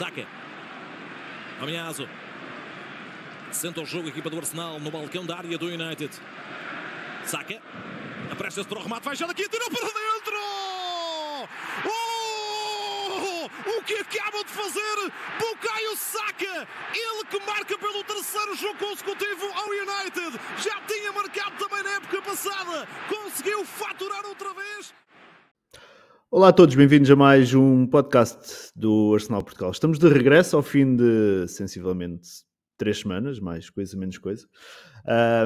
Saka. Ameaço. Senta o jogo a equipa do Arsenal no balcão da área do United. Saka. Apresta-se para o remate. Vai já daqui. Tirou para dentro. Oh! O que acaba de fazer Bukayo Saka? Ele que marca pelo terceiro jogo consecutivo ao United. Já tinha marcado também na época passada. Conseguiu faturar outra vez. Olá a todos, bem-vindos a mais um podcast do Arsenal Portugal. Estamos de regresso ao fim de sensivelmente três semanas, mais coisa, menos coisa,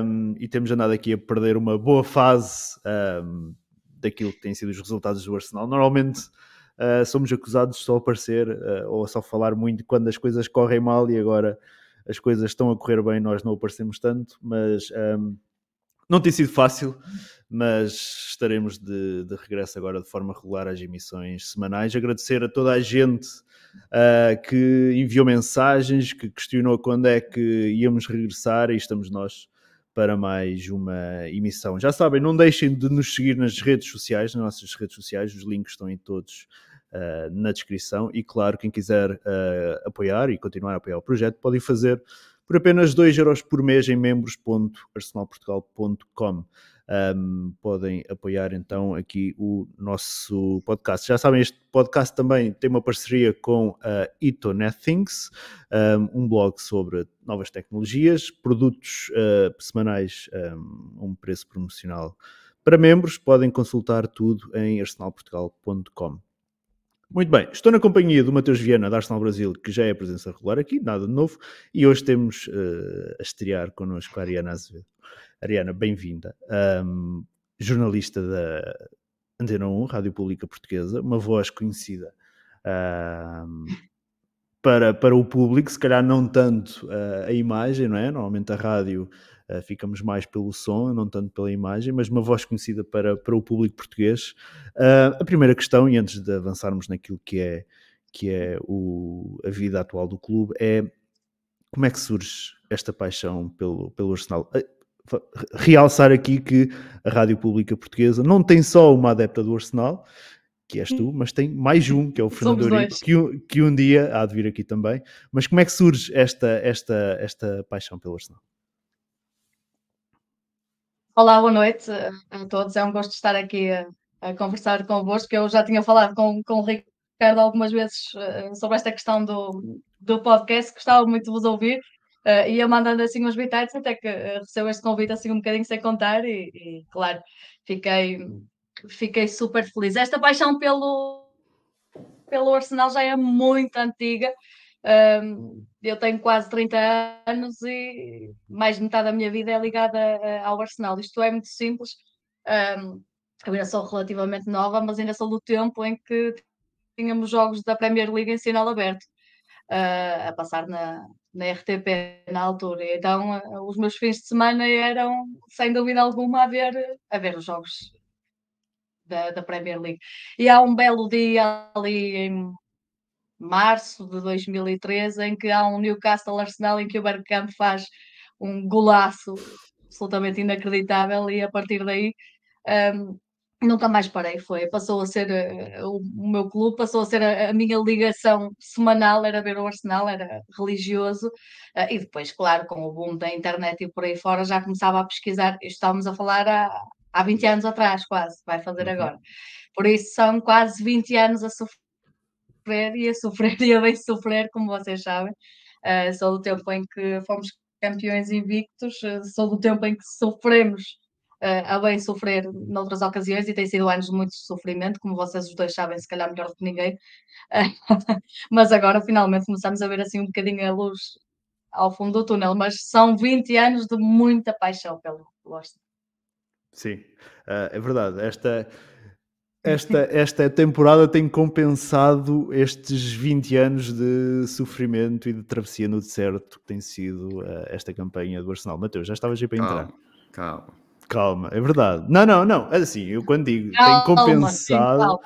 um, e temos andado aqui a perder uma boa fase um, daquilo que têm sido os resultados do Arsenal. Normalmente uh, somos acusados de só aparecer uh, ou só falar muito quando as coisas correm mal e agora as coisas estão a correr bem, nós não aparecemos tanto, mas um, não tem sido fácil, mas estaremos de, de, regresso agora de forma regular às emissões semanais. Agradecer a toda a gente uh, que enviou mensagens, que questionou quando é que íamos regressar e estamos nós para mais uma emissão. Já sabem, não deixem de nos seguir nas redes sociais, nas nossas redes sociais, os links estão em todos uh, na descrição e claro, quem quiser uh, apoiar e continuar a apoiar o projeto, podem fazer por apenas 2 euros por mês em membros.arsenalportugal.com. Um, podem apoiar então aqui o nosso podcast. Já sabem, este podcast também tem uma parceria com a Itonet Things, um, um blog sobre novas tecnologias, produtos uh, semanais um, um preço promocional para membros. Podem consultar tudo em arsenalportugal.com. Muito bem, estou na companhia do Matheus Viana da Arsenal Brasil, que já é presença regular aqui, nada de novo, e hoje temos uh, a estrear connosco a Ariana Azevedo. Ariana, bem-vinda. Um, jornalista da Antena 1, Rádio Pública Portuguesa, uma voz conhecida um, para, para o público, se calhar não tanto uh, a imagem, não é? Normalmente a rádio uh, ficamos mais pelo som, não tanto pela imagem, mas uma voz conhecida para, para o público português. Uh, a primeira questão, e antes de avançarmos naquilo que é, que é o, a vida atual do clube, é como é que surge esta paixão pelo, pelo Arsenal? Realçar aqui que a Rádio Pública Portuguesa não tem só uma adepta do Arsenal, que és tu, mas tem mais um, que é o Fernando Eurico, que, que um dia há de vir aqui também. Mas como é que surge esta, esta, esta paixão pelo Arsenal? Olá, boa noite a todos. É um gosto estar aqui a, a conversar convosco. Eu já tinha falado com, com o Ricardo algumas vezes uh, sobre esta questão do, do podcast, gostava muito de vos ouvir. Uh, ia mandando assim uns bitites até que uh, recebeu este convite assim um bocadinho sem contar e, e, claro, fiquei, fiquei super feliz. Esta paixão pelo, pelo Arsenal já é muito antiga. Um, eu tenho quase 30 anos e mais de metade da minha vida é ligada uh, ao Arsenal. Isto é muito simples. Um, eu ainda sou relativamente nova, mas ainda sou do tempo em que tínhamos jogos da Premier League em sinal aberto uh, a passar na, na RTP na altura. Então, uh, os meus fins de semana eram, sem dúvida alguma, a ver, a ver os jogos da, da Premier League. E há um belo dia ali em março de 2013, em que há um Newcastle Arsenal em que o Bergkamp faz um golaço absolutamente inacreditável e a partir daí um, nunca mais parei, foi, passou a ser uh, o, o, meu clube, passou a ser a, a, minha ligação semanal, era ver o Arsenal, era religioso, uh, e depois, claro, com o boom da internet e por aí fora, já começava a pesquisar, estávamos a falar há, há 20 anos atrás, quase, vai fazer uhum. agora. Por isso são quase 20 anos a sofrer sofrer e a sofrer e a bem sofrer, como vocês sabem. Uh, sou do tempo em que fomos campeões invictos, uh, sou do tempo em que sofremos uh, a bem sofrer noutras ocasiões e tem sido anos de muito sofrimento, como vocês os dois sabem, se calhar melhor do que ninguém. mas agora finalmente começamos a ver assim um bocadinho a luz ao fundo do túnel, mas são 20 anos de muita paixão pelo Lost. Sim, é verdade. Esta esta, esta temporada tem compensado estes 20 anos de sofrimento e de travessia no deserto que tem sido uh, esta campanha do Arsenal. Mateus, já estavas aí para entrar. Calma. Calma, é verdade. Não, não, não. É assim, eu quando digo calma, tem compensado,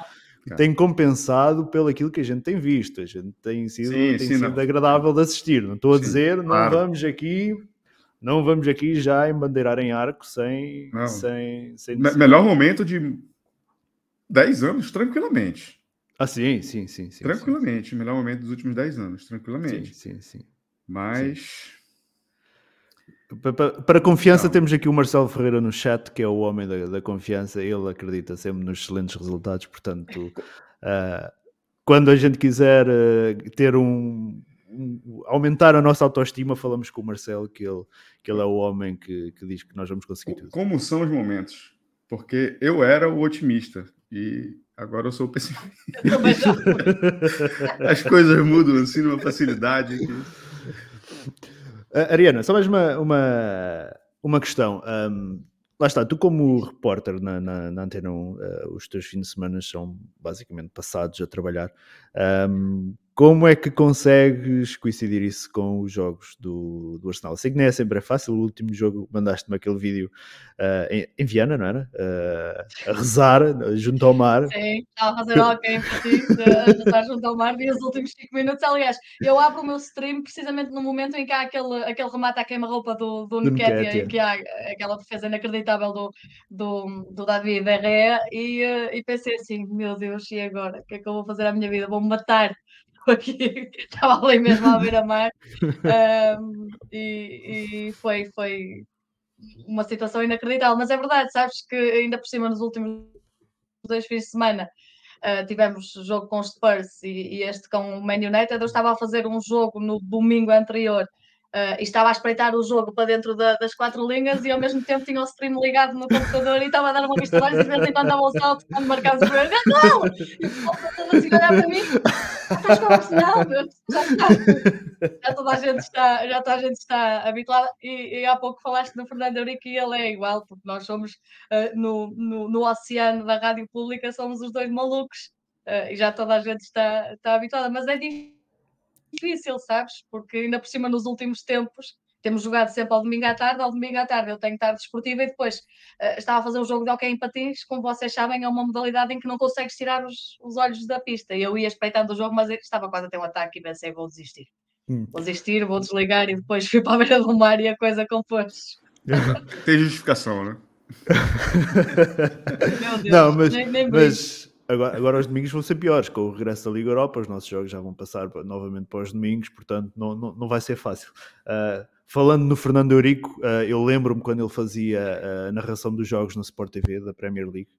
sim, tem compensado pelo aquilo que a gente tem visto. A gente tem sido, sim, tem sim, sido não. agradável de assistir. Não estou a dizer, claro. não vamos aqui não vamos aqui já embandeirar em arco sem. sem, sem melhor momento de 10 anos tranquilamente. Ah, sim, sim, sim. sim tranquilamente, sim. o melhor momento dos últimos 10 anos, tranquilamente. Sim, sim, sim. Mas. Para, para confiança, Não. temos aqui o Marcelo Ferreira no chat, que é o homem da, da confiança. Ele acredita sempre nos excelentes resultados. Portanto, uh, quando a gente quiser uh, ter um, um, aumentar a nossa autoestima, falamos com o Marcelo, que ele, que ele é o homem que, que diz que nós vamos conseguir tudo. Como são os momentos? Porque eu era o otimista e agora eu sou o pessimista. As coisas mudam assim numa facilidade. Uh, Ariana, só mais uma, uma, uma questão. Um, lá está, tu como repórter na, na, na Antena 1, uh, os teus fins de semana são basicamente passados a trabalhar. Um, como é que consegues coincidir isso com os jogos do, do Arsenal? Sei que nem é sempre é fácil. O último jogo mandaste-me aquele vídeo uh, em, em, Viana, não era? Uh, a rezar junto ao mar. Sim, estava a fazer alguém para ti, a rezar junto ao mar. Vi os últimos 5 minutos. Aliás, eu abro o meu stream precisamente no momento em que há aquele, aquele remate à queima-roupa do, do, do Nketiah, que há aquela defesa inacreditável do, do, do David Herrera. E, uh, e pensei assim: meu Deus, e agora? O que é que eu vou fazer à minha vida? Vou-me matar aqui, estava ali mesmo à beira-mar. Um, e, e foi, foi uma situação inacreditável. Mas é verdade, sabes que ainda por cima nos últimos dois fins de semana uh, tivemos jogo com os Spurs e, e, este com o Man United. Eu estava a fazer um jogo no domingo anterior Uh, e estava a espreitar o jogo para dentro da, das quatro linhas e ao mesmo tempo tinha o stream ligado no computador e estava a dar uma vista e de vez em quando dava um salto quando marcava o jogo. Não! E o pessoal assim a olhar para mim. Estás com já está. Já toda a gente está, já toda a gente está habituada. E, e há pouco falaste do Fernando Eurico e ele é igual, porque nós somos uh, no, no, no oceano da rádio pública, somos os dois malucos. Uh, e já toda a gente está, está habituada, mas é difícil difícil, sabes? Porque ainda por cima nos últimos tempos temos jogado sempre ao domingo à tarde, ao domingo à tarde eu tenho tarde esportiva e depois uh, estava a fazer um jogo de hockey em patins, como vocês sabem, é uma modalidade em que não consegues tirar os, os olhos da pista. Eu ia espreitando o jogo, mas estava quase a ter um ataque e pensei, vou desistir. Hum. Vou desistir, vou desligar e depois fui para a beira do mar e a coisa compôs. Tem justificação, né? Meu Deus, não, mas, nem, nem mas Agora, agora os domingos vão ser piores, com o regresso da Liga Europa, os nossos jogos já vão passar novamente para os domingos, portanto não, não, não vai ser fácil. Uh, falando no Fernando Eurico, uh, eu lembro-me quando ele fazia a narração dos jogos na Sport TV da Premier League,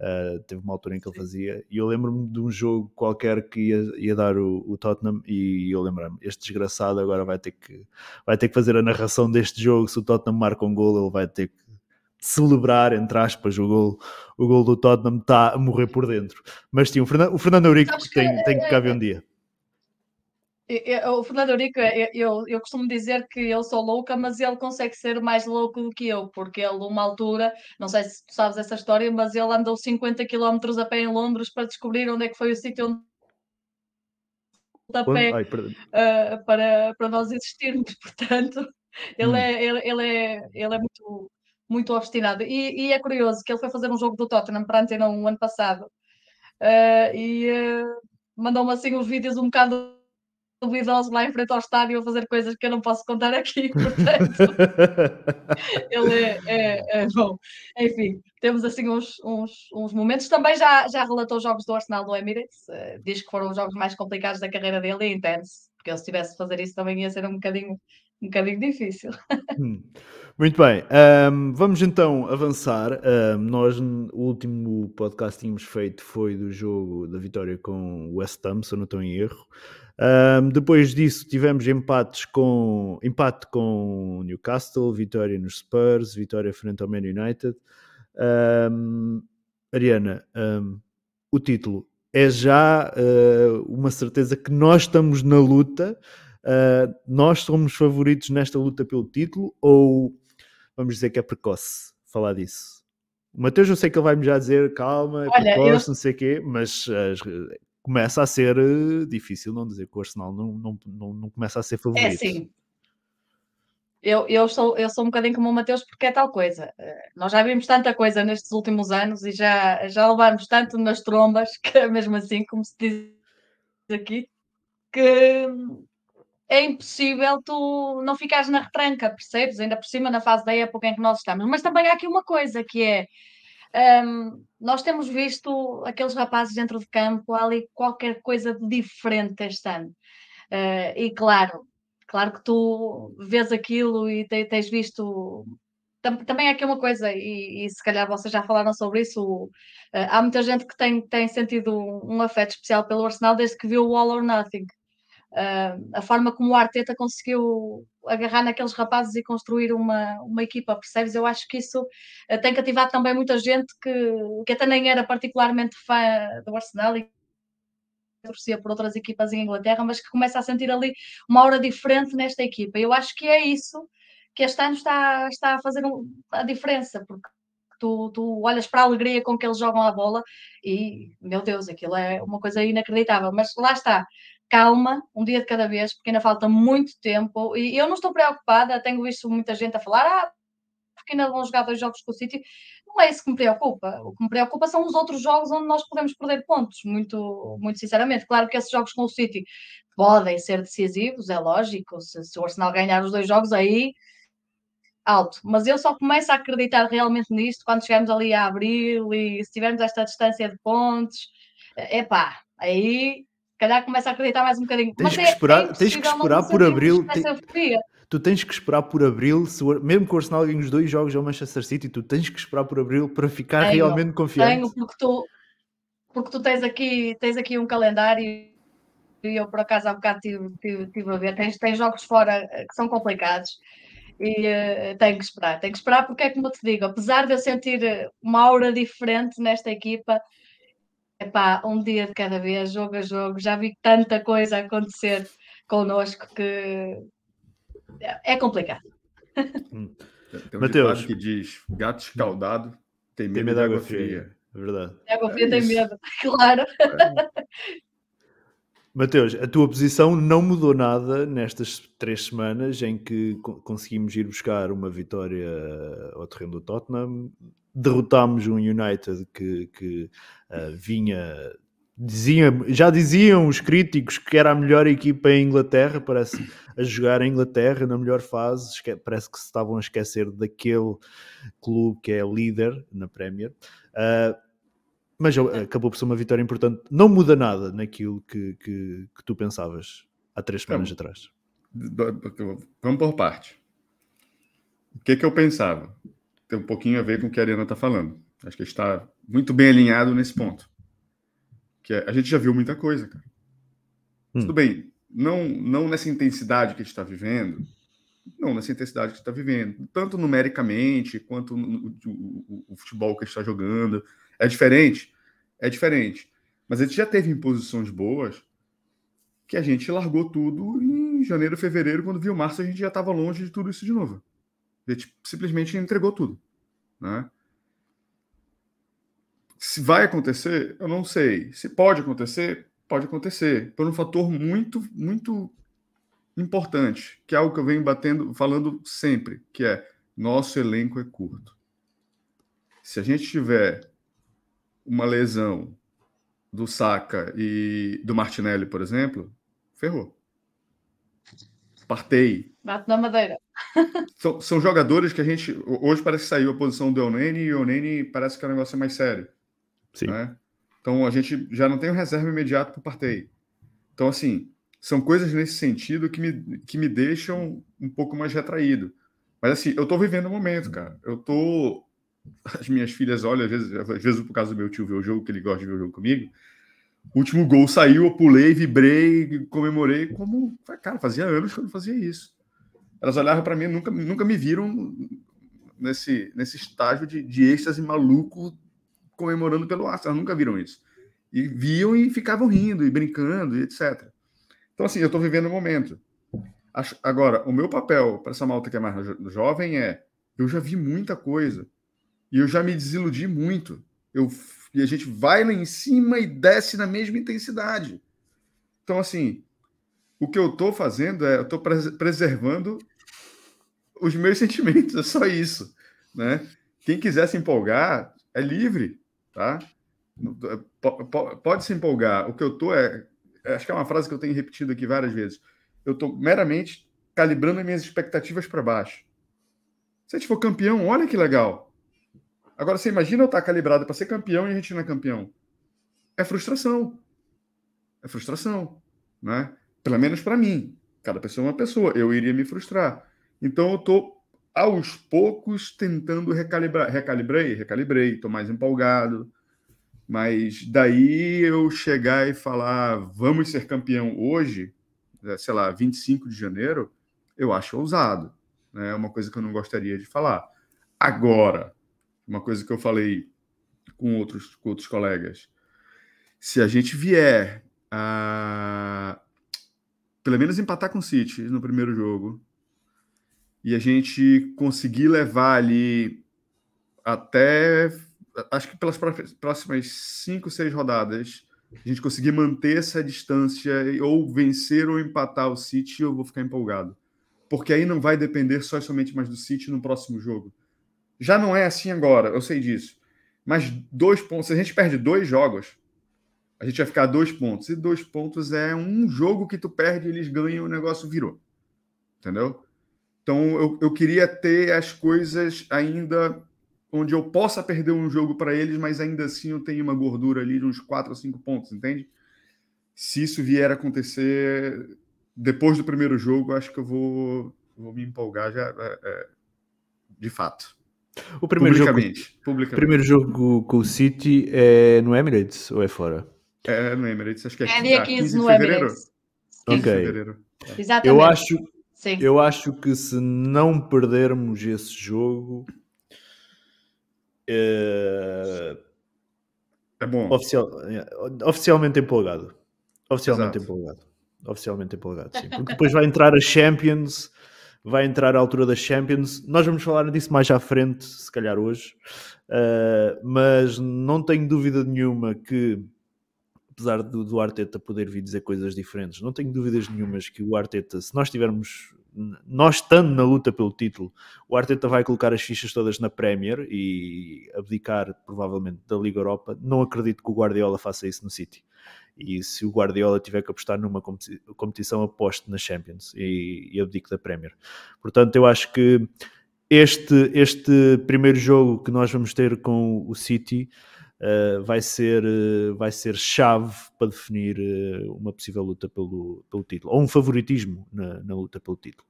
uh, teve uma altura em que ele fazia, e eu lembro-me de um jogo qualquer que ia, ia dar o, o Tottenham, e eu lembro-me, este desgraçado agora vai ter, que, vai ter que fazer a narração deste jogo, se o Tottenham marca um gol, ele vai ter que celebrar, entre aspas, o gol, o gol do Tottenham está a morrer por dentro. Mas sim, o Fernando, o Fernando Eurico que tem, tem que caber um dia. O Fernando Eurico, eu, eu costumo dizer que eu sou louca, mas ele consegue ser mais louco do que eu, porque ele, uma altura, não sei se tu sabes essa história, mas ele andou 50 km a pé em Londres para descobrir onde é que foi o sítio onde a pé Ai, uh, para, para nós existirmos. Portanto, ele, hum. é, ele, ele, é, ele é muito muito obstinado. E, e, é curioso que ele foi fazer um jogo do Tottenham para a Antena um ano passado uh, e uh, mandou-me assim uns vídeos um bocado duvidosos lá em frente ao estádio a fazer coisas que eu não posso contar aqui, portanto ele é, é, é, bom. Enfim, temos assim uns, uns, uns, momentos. Também já, já relatou jogos do Arsenal do Emirates, uh, diz que foram os jogos mais complicados da carreira dele e entende-se, porque ele se tivesse de fazer isso também ia ser um bocadinho, um bocadinho difícil. Hum. Muito bem, um, vamos então avançar. Um, nós, o último podcast que tínhamos feito foi do jogo da vitória com o West Ham, se eu não estou em erro. Um, depois disso tivemos empates com, empate com Newcastle, vitória nos Spurs, vitória frente ao Man United. Ariana, o título é já uh, uma certeza que nós estamos na luta. Uh, nós somos favoritos nesta luta pelo título ou vamos dizer que é precoce falar disso. O Mateus, eu sei que ele vai-me já dizer calma, é Olha, precoce, eu... não sei o quê, mas uh, começa a ser uh, difícil não dizer que o Arsenal não, não, não, não começa a ser favorito. É sim. Eu, eu, sou, eu sou um bocadinho como o Mateus porque é tal coisa. Uh, nós já vimos tanta coisa nestes últimos anos e já, já levámos tanto nas trombas, que é mesmo assim, como se diz aqui, que é impossível tu não ficares na retranca, percebes? Ainda por cima na fase da época em que nós estamos. Mas também há aqui uma coisa que é Um, nós temos visto aqueles rapazes dentro de campo, há ali qualquer coisa de diferente este ano. Uh, e claro, claro que tu vês aquilo e te, tens visto. também é aqui uma coisa, e, e, se calhar vocês já falaram sobre isso. Uh, há muita gente que tem, tem sentido um, um afeto especial pelo Arsenal desde que viu o All or Nothing. Uh, a forma como o Arteta conseguiu agarrar naqueles rapazes e construir uma, uma equipa, percebes? Eu acho que isso uh, tem cativado também muita gente que, que até nem era particularmente fã do Arsenal e torcia por outras equipas em Inglaterra, mas que começa a sentir ali uma aura diferente nesta equipa. Eu acho que é isso que este ano está, está a fazer um, a diferença, porque tu, tu olhas para a alegria com que eles jogam a bola e, meu Deus, aquilo é uma coisa inacreditável. Mas lá está, calma, um dia de cada vez, porque ainda falta muito tempo. E eu não estou preocupada, tenho visto muita gente a falar, ah, porque ainda vão jogar dois jogos com o City. Não é isso que me preocupa. O que me preocupa são os outros jogos onde nós podemos perder pontos, muito, muito sinceramente. Claro que esses jogos com o City podem ser decisivos, é lógico. Se, se o Arsenal ganhar os dois jogos, aí alto. Mas eu só começo a acreditar realmente nisto quando chegarmos ali a abril e se tivermos esta distância de pontos. Epá, aí calhar começa a acreditar mais um bocadinho. Tens Mas que é, esperar, é tens que esperar por abril. tu tens que esperar por abril, se, mesmo que o Arsenal ganhe os dois jogos ao Manchester City, tu tens que esperar por abril para ficar tenho, realmente confiante. Tenho, porque tu, porque tu tens, aqui, tens aqui um calendário e eu por acaso há bocado tive, tive, tive a ver, tens, tens jogos fora que são complicados e uh, tenho que esperar, tenho que esperar porque é como eu te digo, apesar de eu sentir uma aura diferente nesta equipa, Epá, um dia de cada vez, jogo a jogo, já vi tanta coisa acontecer connosco que é complicado. Hum. Tem um Mateus, que diz: gato escaldado tem medo, tem medo de água fria. fria. É verdade. De água fria é tem medo, claro. É. Mateus, a tua posição não mudou nada nestas três semanas em que conseguimos ir buscar uma vitória ao terreno do Tottenham, derrotámos um United que, que uh, vinha. Dizia, já diziam os críticos que era a melhor equipa em Inglaterra, parece a jogar em Inglaterra na melhor fase. Parece que se estavam a esquecer daquele clube que é líder na Premier. Uh, mas acabou por ser uma vitória importante. Não muda nada naquilo que, que, que tu pensavas há três semanas então, atrás. Vamos por parte. O que, que eu pensava? Tem um pouquinho a ver com o que a Ariana está falando. Acho que está muito bem alinhado nesse ponto. Que é, a gente já viu muita coisa, cara. Hum. Tudo bem, não, não nessa intensidade que a gente está vivendo, não nessa intensidade que a gente está vivendo, tanto numericamente quanto no, no, o, o, futebol que a gente está jogando é diferente? É diferente. Mas a gente já teve em posições boas que a gente largou tudo em janeiro, fevereiro, quando viu março, a gente já estava longe de tudo isso de novo. A gente simplesmente entregou tudo. Né? Se vai acontecer, eu não sei. Se pode acontecer, pode acontecer. Por um fator muito, muito importante, que é algo que eu venho batendo, falando sempre, que é nosso elenco é curto. Se a gente tiver uma lesão do Saka e do Martinelli, por exemplo, ferrou. Partei. Bato na madeira. São, são, jogadores que a gente. Hoje parece que saiu a posição do Onene e o Onene parece que é um negócio mais sério. Sim. Né? Então a gente já não tem um reserva imediato para o Partei. Então, assim, são coisas nesse sentido que me, que me deixam um pouco mais retraído. Mas assim, eu estou vivendo o um momento, cara. Eu tô as minhas filhas olham, às vezes, às vezes por causa do meu tio ver o jogo, que ele gosta de ver o jogo comigo. O último gol saiu, eu pulei, vibrei, comemorei, como, cara, fazia anos que eu não fazia isso. Elas olhavam para mim, nunca, nunca me viram nesse, nesse estágio de, de êxtase maluco comemorando pelo Arsenal, elas nunca viram isso. E viam e ficavam rindo e brincando e etc. Então, assim, eu estou vivendo o momento. Agora, o meu papel para essa malta que é mais jovem é: eu já vi muita coisa e eu já me desiludi muito. Eu, e a gente vai lá em cima e desce na mesma intensidade. Então, assim, o que eu estou fazendo é, eu estou preservando os meus sentimentos, é só isso. Né? Quem quiser se empolgar, é livre, tá? Pode se empolgar. O que eu estou é, acho que é uma frase que eu tenho repetido aqui várias vezes. Eu estou meramente calibrando as minhas expectativas para baixo. Se a gente for campeão, olha que legal. Agora, você imagina eu estar calibrado para ser campeão e a gente não é campeão. É frustração. É frustração, né? Pelo menos para mim. Cada pessoa é uma pessoa. Eu iria me frustrar. Então, eu estou, aos poucos, tentando recalibrar. Recalibrei? Recalibrei. Estou mais empolgado. Mas daí eu chegar e falar, vamos ser campeão hoje, né, sei lá, 25 de janeiro, eu acho ousado. Né? É uma coisa que eu não gostaria de falar. Agora, uma coisa que eu falei com outros, com outros colegas, se a gente vier a pelo menos empatar com o City no primeiro jogo e a gente conseguir levar ali até acho que pelas próximas cinco, seis rodadas a gente conseguir manter essa distância ou vencer ou empatar o City, eu vou ficar empolgado. Porque aí não vai depender só e somente mais do City no próximo jogo. Já não é assim agora, eu sei disso. Mas dois pontos, se a gente perde dois jogos, a gente vai ficar dois pontos. E dois pontos é um jogo que tu perde, eles ganham, o negócio virou. Entendeu? Então eu, eu queria ter as coisas ainda onde eu possa perder um jogo para eles, mas ainda assim eu tenho uma gordura ali de uns quatro ou cinco pontos, entende? Se isso vier a acontecer depois do primeiro jogo, acho que eu vou, vou me empolgar já é, é, de fato. O primeiro publicamente, jogo, publicamente. primeiro jogo com o City é no Emirates ou é fora? É no Emirates, acho que é, é dia 15, 15 no Emirates. Ok. Fevereiro. Exatamente. Eu acho, Sim. eu acho que se não perdermos esse jogo, é, é bom. Oficial, oficialmente empolgado. Oficialmente Exato. empolgado. Oficialmente empolgado, sim. Porque depois vai entrar a Champions, vai entrar a altura das Champions. Nós vamos falar disso mais à frente, se calhar hoje. Uh, mas não tenho dúvida nenhuma que, apesar do, do Arteta poder vir dizer coisas diferentes, não tenho dúvidas nenhumas que o Arteta, se nós tivermos nós estando na luta pelo título, o Arteta vai colocar as fichas todas na Premier e abdicar provavelmente da Liga Europa. Não acredito que o Guardiola faça isso no City. E se o Guardiola tiver que apostar numa competição, aposte na Champions e, e abdique da Premier. Portanto, eu acho que este, este primeiro jogo que nós vamos ter com o City uh, vai, ser, uh, vai ser chave para definir uh, uma possível luta pelo, pelo título, ou um favoritismo na, na luta pelo título.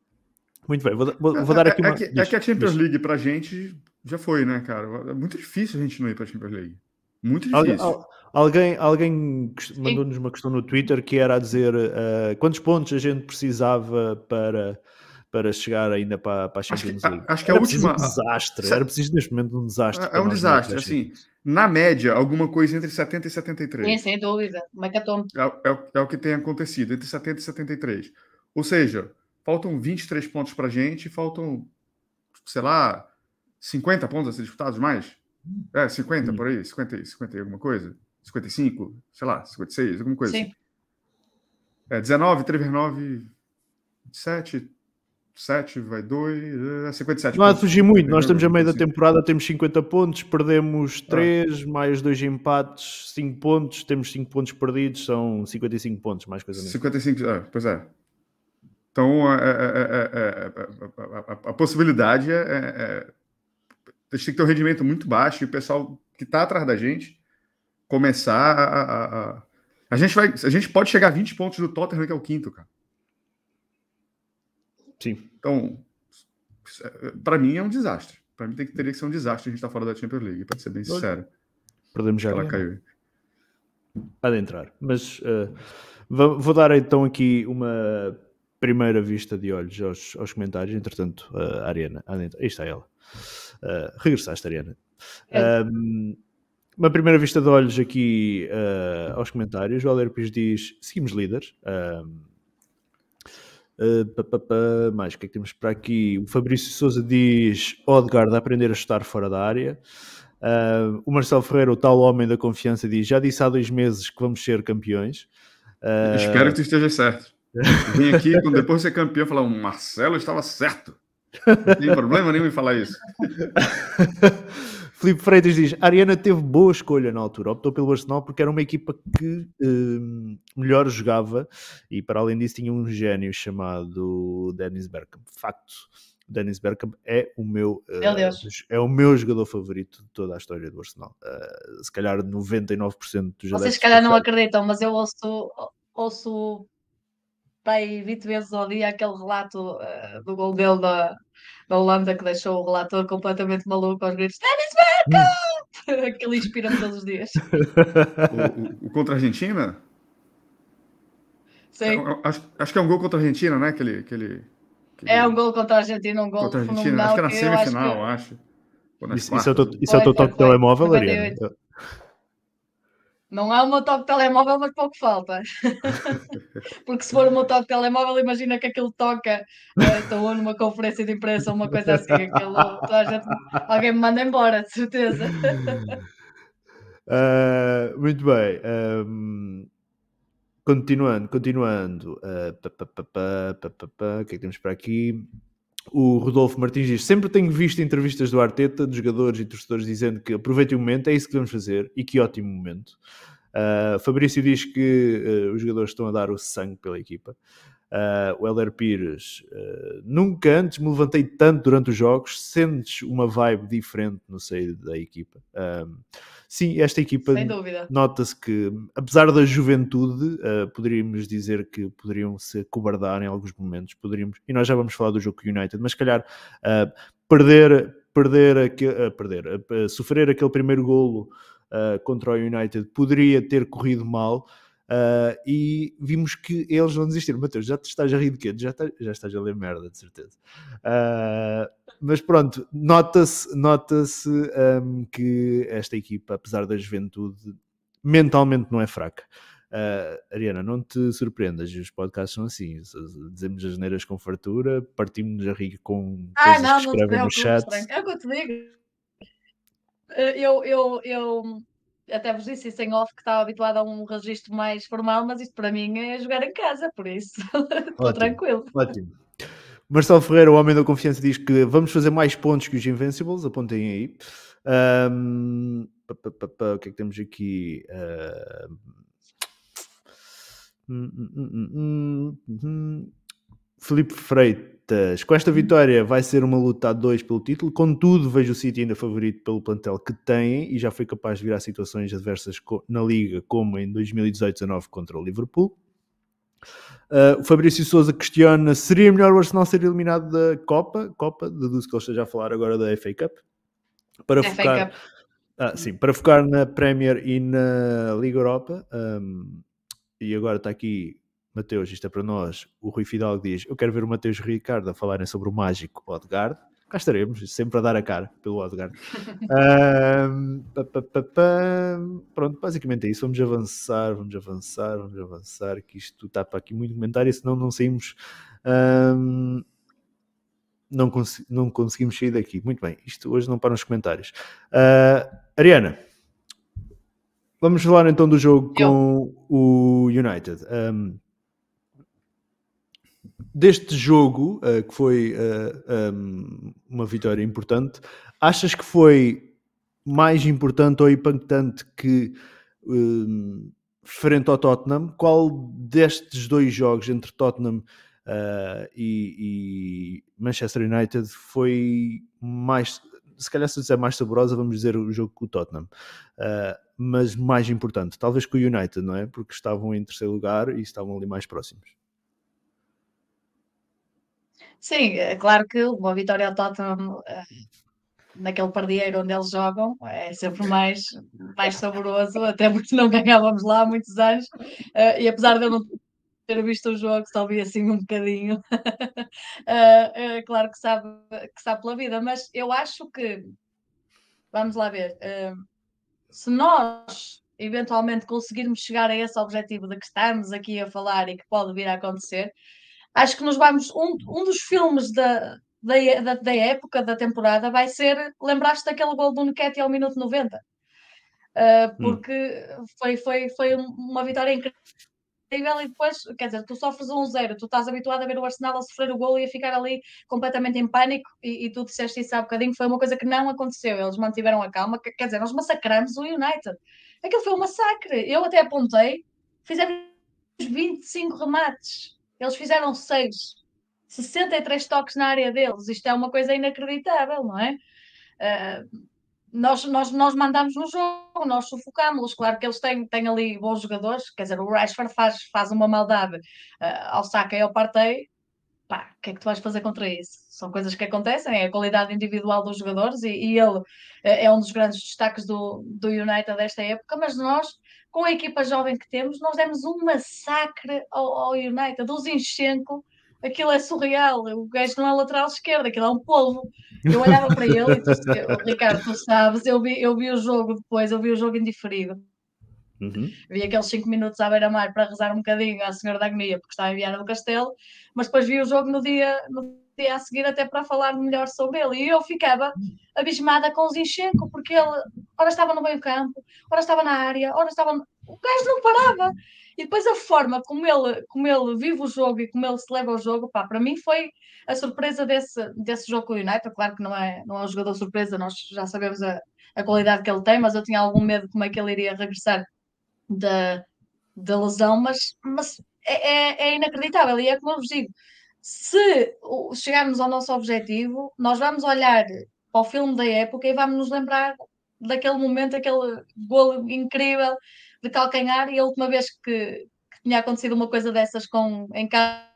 Muito bem, vou, vou, vou dar aqui uma. É, que, é que a Champions League para a gente já foi, né, cara? É muito difícil a gente não ir para a Champions League. Muito difícil. Alguém, alguém mandou-nos uma questão no Twitter que era a dizer uh, quantos pontos a gente precisava para, para chegar ainda para, para a Champions League. Acho que, acho que a última. Um desastre. Era preciso neste momento um desastre. É, é um desastre. Assim, na média, alguma coisa entre 70 e 73. Sim, sem dúvida. Macatombe. É, é, é o que tem acontecido, entre 70 e 73. Ou seja, faltam 23 pontos para a gente, faltam, sei lá, 50 pontos a ser disputados mais? É, 50 Sim. por aí, 50, 50 e alguma coisa? 55, sei lá, 56, alguma coisa Sim. É, 19, 3 vezes 9, 7, 7 vai 2, é 57 Não há de fugir muito, nós estamos a meio da temporada, temos 50 pontos, perdemos 3, ah. mais 2 empates, 5 pontos, temos 5 pontos perdidos, são 55 pontos, mais coisa mesmo. 55, é, pois é. Então, a, a, a, a possibilidade é, é, A gente tem que ter um rendimento muito baixo e o pessoal que está atrás da gente começar a, a, gente vai, a gente pode chegar a 20 pontos do Tottenham, que é o quinto, cara. Sim. Então, para mim é um desastre. Para mim tem que, teria que ser um desastre a gente estar tá fora da Champions League, para ser bem sincero. Perdemos já. Ela caiu. Adentrar. Mas uh, vou dar então aqui uma primeira vista de olhos aos, aos comentários. Entretanto, a Ariana, adentro, aí está ela. Uh, regressaste, Ariana. É. Um, uma primeira vista de olhos aqui uh, aos comentários. O Alerpis diz: seguimos líderes. Um, uh, pa, pa, pa, mais o que é que temos para aqui? O Fabrício Souza diz: Odegaard a aprender a chutar fora da área. Uh, o Marcelo Ferreira, o tal homem da confiança, diz: Já disse há dois meses que vamos ser campeões. Uh, Espero que tu esteja certo. Vim aqui, depois de ser campeão, falar: o Marcelo estava certo. Não tem problema nenhum em falar isso. Filipe Freitas diz: Ariana teve boa escolha na altura, optou pelo Arsenal porque era uma equipa que uh, melhor jogava e, para além disso, tinha um gênio chamado Dennis Bergkamp. Facto. Dennis Bergkamp é o meu, uh, é o meu jogador favorito de toda a história do Arsenal. Uh, se calhar 99% dos Vocês se calhar não acreditam, mas eu ouço, ouço bem 20 vezes ao dia aquele relato uh, do gol dele da, da Holanda que deixou o relator completamente maluco aos gritos Dennis Bergkamp! Hum. Aquele inspira-me todos os dias. o, o, o contra a Argentina? Sim. É, acho, acho que é um gol contra a Argentina, né? Aquele, aquele é um gol contra a Argentina, um gol contra a Argentina. Acho que era na semifinal, acho. Que... acho. Isso, isso, é o teu, isso é o teu toque de telemóvel, Ariana? Não é o meu toque de telemóvel, mas pouco falta. Porque se for o meu toque de telemóvel, imagina que aquilo toca. Estou numa conferência de imprensa ou uma coisa assim. Aquilo, gente, alguém me manda embora, de certeza. Uh, muito bem. Um, Continuando, continuando. Uh, pa, pa, pa, o que é que temos para aqui? O Rodolfo Martins diz: Sempre tenho visto entrevistas do Arteta, de jogadores e torcedores, dizendo que aproveitem o momento, é isso que devemos fazer e que ótimo momento. Uh, Fabrício diz que uh, os jogadores estão a dar o sangue pela equipa. Uh, o Heller Pires, nunca antes me levantei tanto durante os jogos, sentes uma vibe diferente no seio da equipa. Sim, esta equipa nota-se que, apesar da juventude, poderíamos dizer que poderiam se cobardar em alguns momentos, poderíamos, e nós já vamos falar do jogo United, mas se calhar perder, perder, perder sofrer aquele primeiro golo contra o United poderia ter corrido mal Uh, e vimos que eles não desistiram. Mateus, já te estás a rir de quê? Já, tá, já estás a ler merda, de certeza. Uh, mas pronto, nota-se nota um, que esta equipa, apesar da juventude, mentalmente não é fraca. Uh, Ariana, não te surpreendas, os podcasts são assim, dizemos as neiras com fartura, partimos a rir com ah, coisas não, que escrevem no chat. É o que eu te digo. Eu, eu, eu até vos disse isso em off que estava habituado a um registro mais formal, mas isto para mim é jogar em casa, por isso estou tranquilo. Ótimo. Marcelo Ferreira, o homem da confiança, diz que vamos fazer mais pontos que os Invincibles, apontem aí. Um, pa, pa, pa, o que é que temos aqui? Uh, Felipe Freitas, com esta vitória vai ser uma luta a dois pelo título, contudo vejo o City ainda favorito pelo plantel que tem e já foi capaz de virar situações adversas na Liga, como em 2018-19 contra o Liverpool. Uh, o Fabrício Souza questiona: seria melhor o Arsenal ser eliminado da Copa? Copa, deduzo que ele esteja a falar agora da FA Cup. Para FA focar, Cup. Ah, sim, para focar na Premier e na Liga Europa. Um, e agora está aqui Mateus, isto é para nós. O Rui Fidalgo diz: Eu quero ver o Mateus e o Ricardo a falarem sobre o mágico Odegaard. Cá estaremos, sempre a dar a cara pelo Odegaard. um, pa, pa, pa, Pronto, basicamente é isso. Vamos avançar, vamos avançar, vamos avançar. Que isto está para aqui muito comentário, senão não saímos. Um, não, cons não conseguimos sair daqui. Muito bem, isto hoje não para nos comentários. Uh, Ariana, vamos falar então do jogo com o United. Um, deste jogo, uh, que foi uh, eh, um, uma vitória importante, achas que foi mais importante ou impactante que um, frente ao Tottenham? Qual destes dois jogos entre Tottenham uh, e, e, Manchester United foi mais, se calhar se dizer mais saborosa, vamos dizer o jogo com o Tottenham, mas mais importante, talvez com o United, não é? Porque estavam em terceiro lugar e estavam ali mais próximos. Sim, é claro que uma vitória ao Tottenham eh, naquele pardieiro onde eles jogam é sempre mais, mais saboroso, até porque não ganhávamos lá há muitos anos. Uh, e apesar de eu não ter visto o jogo, só vi assim um bocadinho, uh, claro que sabe, que sabe pela vida, mas eu acho que, vamos lá ver, se nós eventualmente conseguirmos chegar a esse objetivo de que estamos aqui a falar e que pode vir a acontecer, acho que nos vamos. Um, um dos filmes da, da, da, época, da temporada, vai ser. Lembraste daquele gol do Nketi ao minuto 90? Uh, ah, porque hum. foi, foi, foi uma vitória incrível e depois, quer dizer, tu sofres um zero, tu estás habituado a ver o Arsenal a sofrer o gol e a ficar ali completamente em pânico, e, e tu disseste isso há bocadinho, foi uma coisa que não aconteceu, eles mantiveram a calma, quer dizer, nós massacramos o United. Aquilo foi um massacre. Eu até apontei, fizemos 25 remates, eles fizeram 6, 63 toques na área deles, isto é uma coisa inacreditável, não é? Uh, nós, nós, nós mandamos no jogo, nós sufocámos-los. Claro que eles têm, têm ali bons jogadores, quer dizer, o Rashford faz, faz uma maldade uh, ao Saka e ao Partey. Pá, o que é que tu vais fazer contra isso? São coisas que acontecem, é a qualidade individual dos jogadores e, e ele é, é um dos grandes destaques do, do United desta época, mas nós, com a equipa jovem que temos, nós demos um massacre ao, ao United, o Zinchenko, aquilo é surreal, o gajo não é lateral esquerdo, aquilo é um polvo. Eu olhava para ele e tu, Ricardo, tu sabes, eu vi, eu vi o jogo depois, eu vi o jogo indiferido. Uhum. Vi aqueles 5 minutos à beira-mar para rezar um bocadinho à Senhora da Agonia, porque estava em Viana do Castelo, mas depois vi o jogo no dia, no dia a seguir até para falar melhor sobre ele. E eu ficava abismada com o Zinchenko, porque ele ora estava no meio campo, ora estava na área, ora estava... O gajo não parava! E depois a forma como ele, como ele vive o jogo e como ele se leva ao jogo, pá, para mim foi a surpresa desse, desse jogo com o United. Claro que não é, não é um jogador surpresa, nós já sabemos a, a qualidade que ele tem, mas eu tinha algum medo de como é que ele iria regressar da, da lesão, mas, mas é, é, é inacreditável. E é como eu vos digo, se chegarmos ao nosso objetivo, nós vamos olhar para o filme da época e vamos nos lembrar daquele momento, aquele golo incrível de calcanhar e a última vez que, que tinha acontecido uma coisa dessas com, em casa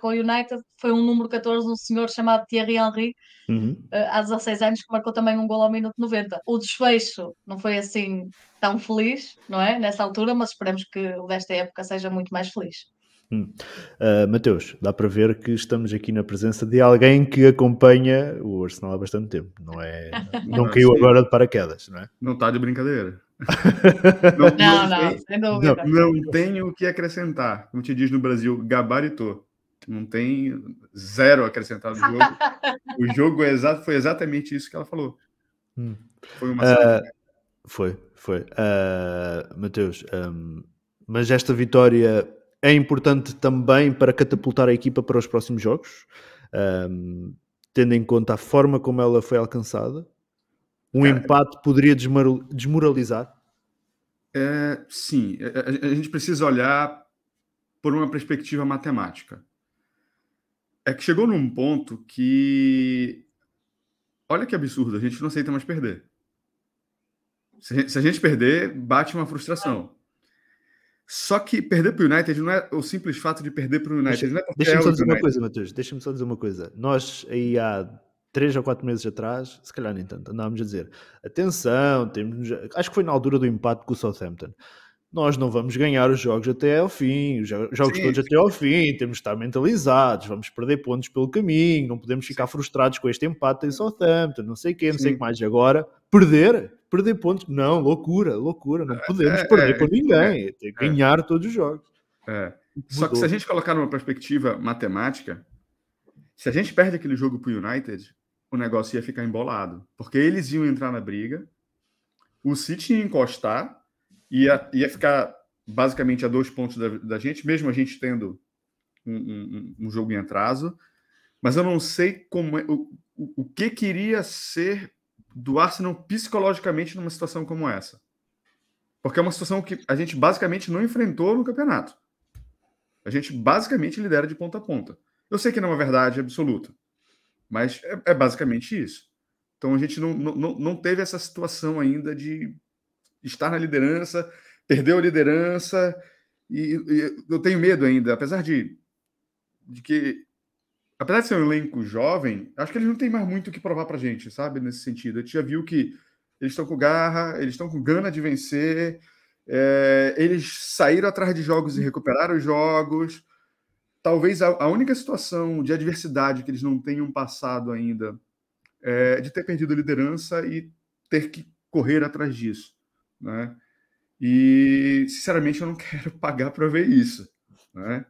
com o United foi um número 14, um senhor chamado Thierry Henry, uhum. Eh, há 16 anos, que marcou também um gol ao minuto 90. O desfecho não foi assim tão feliz, não é? Nessa altura, mas esperemos que o desta época seja muito mais feliz. Hum. Uh, Mateus, dá para ver que estamos aqui na presença de alguém que acompanha o Arsenal há bastante tempo, não é? Não, não caiu sim. agora de paraquedas, não é? Não está de brincadeira. não, não, não, sem dúvida. Não, não tenho o que acrescentar. Como te diz no Brasil, gabaritou. Não tem zero acrescentado no jogo. o jogo é exato, foi exatamente isso que ela falou. Hum. Foi uma uh, Foi, foi. Uh, Mateus, um, mas esta vitória é importante também para catapultar a equipa para os próximos jogos, um, tendo em conta a forma como ela foi alcançada. Um Cara, empate poderia desmoralizar? É, sim, a, a, gente precisa olhar por uma perspectiva matemática. É que chegou num ponto que. Olha que absurdo, a gente não aceita mais perder. Se a gente perder, bate uma frustração. Só que perder para o United não é o simples fato de perder para o United. Deixa, é deixa-me só dizer uma coisa, Matheus. Deixa-me só dizer uma coisa. Nós, aí há três ou quatro meses atrás, se calhar nem tanto, andávamos a dizer: atenção, temos, acho que foi na altura do empate com o Southampton nós não vamos ganhar os jogos até ao fim, os jogos sim, todos sim. até ao fim, temos de estar mentalizados, vamos perder pontos pelo caminho, não podemos ficar frustrados com este empate em Southampton, não sei o quê, não sei o que mais. agora, perder, perder pontos, não, loucura, loucura, não é, podemos é, perder é, ninguém, é, tem que ganhar todos os jogos. É. Só que se a gente colocar numa perspectiva matemática, se a gente perde aquele jogo para o United, o negócio ia ficar embolado, porque eles iam entrar na briga, o City ia encostar, ia, ia ficar basicamente a dois pontos da, da gente, mesmo a gente tendo um, um, um, jogo em atraso. Mas eu não sei como é, o, o, o que queria ser do Arsenal psicologicamente numa situação como essa. Porque é uma situação que a gente basicamente não enfrentou no campeonato. A gente basicamente lidera de ponta a ponta. Eu sei que não é uma verdade absoluta, mas é, é basicamente isso. Então a gente não, não, não teve essa situação ainda de estar na liderança, perdeu a liderança, e, e, eu tenho medo ainda, apesar de, de que, apesar de ser um elenco jovem, acho que eles não têm mais muito o que provar pra gente, sabe, nesse sentido. A gente já viu que eles estão com garra, eles estão com gana de vencer, é, eles saíram atrás de jogos e recuperaram os jogos. Talvez a, a, única situação de adversidade que eles não tenham passado ainda é de ter perdido a liderança e ter que correr atrás disso né? E, sinceramente, eu não quero pagar para ver isso, né?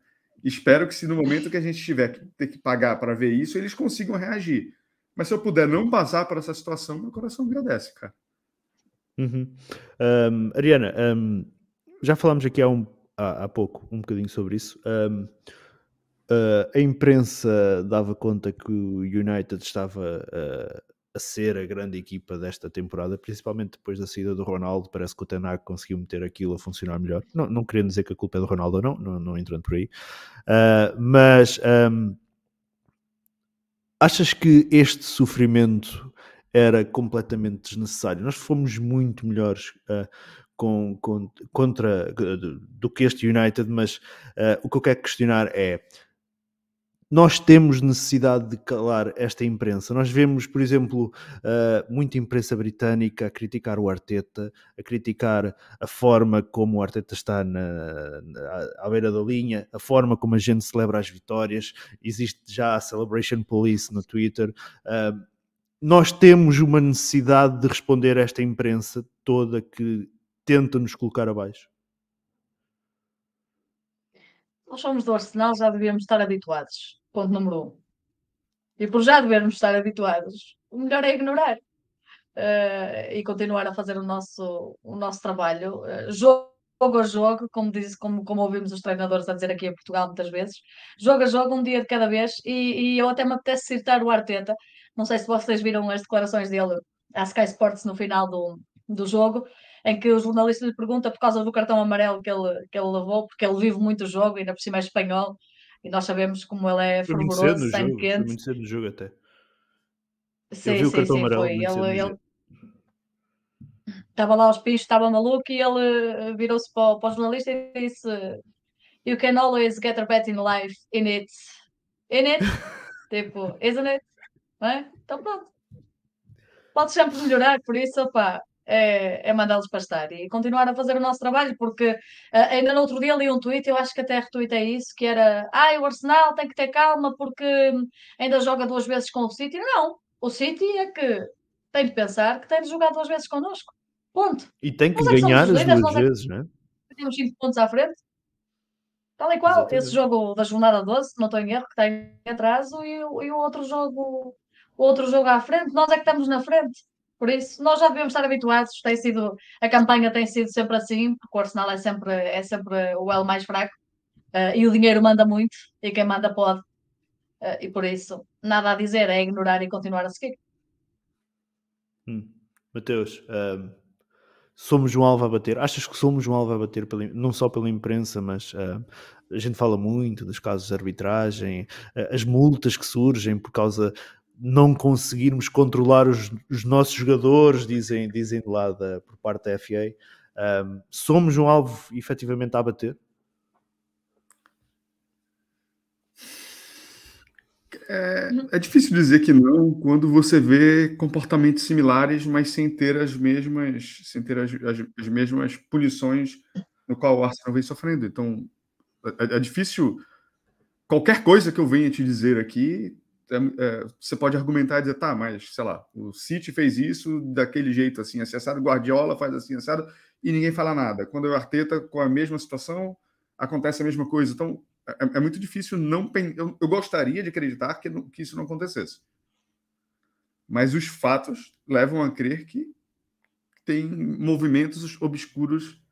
Espero que se no momento que a gente tiver que ter que pagar para ver isso, eles consigam reagir. Mas se eu puder não passar por essa situação, meu coração agradece, cara. Uhum. Um, Ariana, um, já falamos aqui há um há, há pouco um bocadinho sobre isso. Um, uh, a imprensa dava conta que o United estava a ser a grande equipa desta temporada, principalmente depois da saída do Ronaldo. Parece que o Tenag conseguiu meter aquilo a funcionar melhor. Não, não querendo dizer que a culpa é do Ronaldo ou não, não, não entrando por aí. Uh, mas um, achas que este sofrimento era completamente desnecessário? Nós fomos muito melhores. Uh, com, com, contra do que este United, mas uh, o que eu quero questionar é nós temos necessidade de calar esta imprensa. Nós vemos, por exemplo, uh, muita imprensa britânica a criticar o Arteta, a criticar a forma como o Arteta está na, na, à beira da linha, a forma como a gente celebra as vitórias. Existe já a Celebration Police no Twitter. Uh, nós temos uma necessidade de responder a esta imprensa toda que tenta nos colocar abaixo. Nós somos do Arsenal, já devíamos estar habituados. Ponto número um. E por já devermos estar habituados, o melhor é ignorar uh, e continuar a fazer o nosso, o nosso trabalho. Uh, jogo a jogo, como, diz, como, como ouvimos os treinadores a dizer aqui em Portugal muitas vezes, jogo a jogo, um dia de cada vez, e, e eu até me apetece citar o Arteta. Não sei se vocês viram as declarações dele à Sky Sports no final do, do jogo, em que o jornalista lhe pergunta por causa do cartão amarelo que ele, que ele levou, porque ele vive muito o jogo, e ainda por cima é espanhol, e nós sabemos como ele é fervoroso, sangue jogo, quente. Foi muito cedo no jogo até. Sim, sim, o cartão sim, amarelo foi. Ele, ele... Estava lá aos pisos, estava maluco, e ele eh, virou-se para, para o jornalista e disse You can always get a bet in life, in it. In it? tipo, isn't it? É? Então pronto. Pode sempre melhorar, por isso, opá, é, é mandá-los para estar e continuar a fazer o nosso trabalho, porque uh, ainda no outro dia li um tweet, eu acho que até retuitei isso, que era ah, o Arsenal tem que ter calma porque ainda joga duas vezes com o City. Não, o City é que tem de pensar que tem de jogar duas vezes connosco. Ponto. E tem que nós ganhar é que as duas é vezes, é? Temos 5 pontos à frente. Tal e qual, Exatamente. esse jogo da jornada 12, não estou em erro, que tem atraso, e, e o outro jogo, o outro jogo à frente, nós é que estamos na frente. Por isso, nós já devemos estar habituados. Tem sido, a campanha tem sido sempre assim, porque o Arsenal é sempre, é sempre o elo mais fraco uh, e o dinheiro manda muito e quem manda pode. Uh, e por isso, nada a dizer, é ignorar e continuar a seguir. Hum. Mateus, uh, somos um alvo a bater. Achas que somos um alvo a bater, pela, não só pela imprensa, mas a gente fala muito dos casos de arbitragem, as multas que surgem por causa não conseguirmos controlar os, os, nossos jogadores, dizem, dizem lá da, por parte da FA. Um, somos um alvo efetivamente a bater? É, é, difícil dizer que não quando você vê comportamentos similares, mas sem ter as mesmas, sem ter as, as, as mesmas punições no qual o Arsenal vem sofrendo. Então, é, é difícil. Qualquer coisa que eu venha te dizer aqui é, é, você pode argumentar e dizer, tá, mas sei lá, o City fez isso daquele jeito assim, acessado, Guardiola faz assim, acessado, e ninguém fala nada. Quando é o Arteta com a mesma situação, acontece a mesma coisa. Então, é, é muito difícil não eu, eu gostaria de acreditar que, não, que isso não acontecesse. Mas os fatos levam a crer que tem movimentos obscuros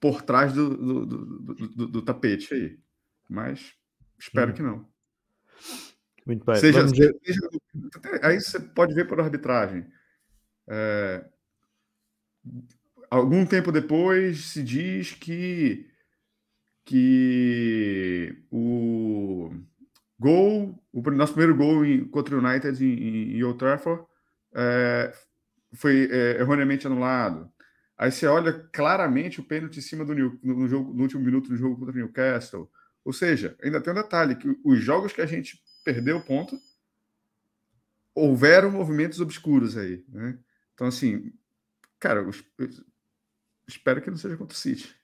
por trás do, do, do, do, do tapete aí. Mas espero hum. que não. Muito bem. Seja, seja, aí você pode ver por arbitragem. É, algum tempo depois se diz que que o gol, o nosso primeiro gol em, contra o United em, em Old Trafford é, foi é, erroneamente anulado. Aí você olha claramente o pênalti em cima do New, no, jogo, no último minuto do jogo contra o Newcastle. Ou seja, ainda tem um detalhe que os jogos que a gente perdeu o ponto, houveram movimentos obscuros aí, né? Então, assim, cara, eu, espero que não seja contra o City.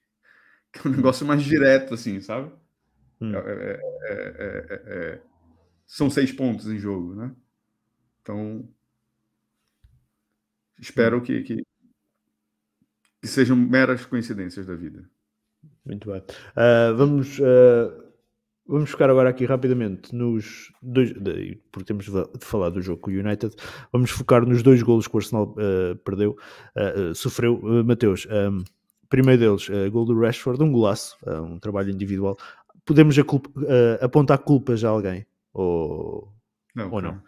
Que é um negócio mais direto, assim, sabe? Hum. É, é, é, é, são seis pontos em jogo, né? Então, espero hum. que, que, que, sejam meras coincidências da vida. Muito bem. Uh, vamos uh, Vamos ficar agora aqui rapidamente nos dois, porque temos de falar do jogo com o United. Vamos focar nos dois golos que o Arsenal uh, perdeu, uh, uh, sofreu. Mateus, um, primeiro deles, gol do Rashford, um golaço, um trabalho individual. Podemos culpa, uh, apontar culpas a alguém? Ou não? Ou não?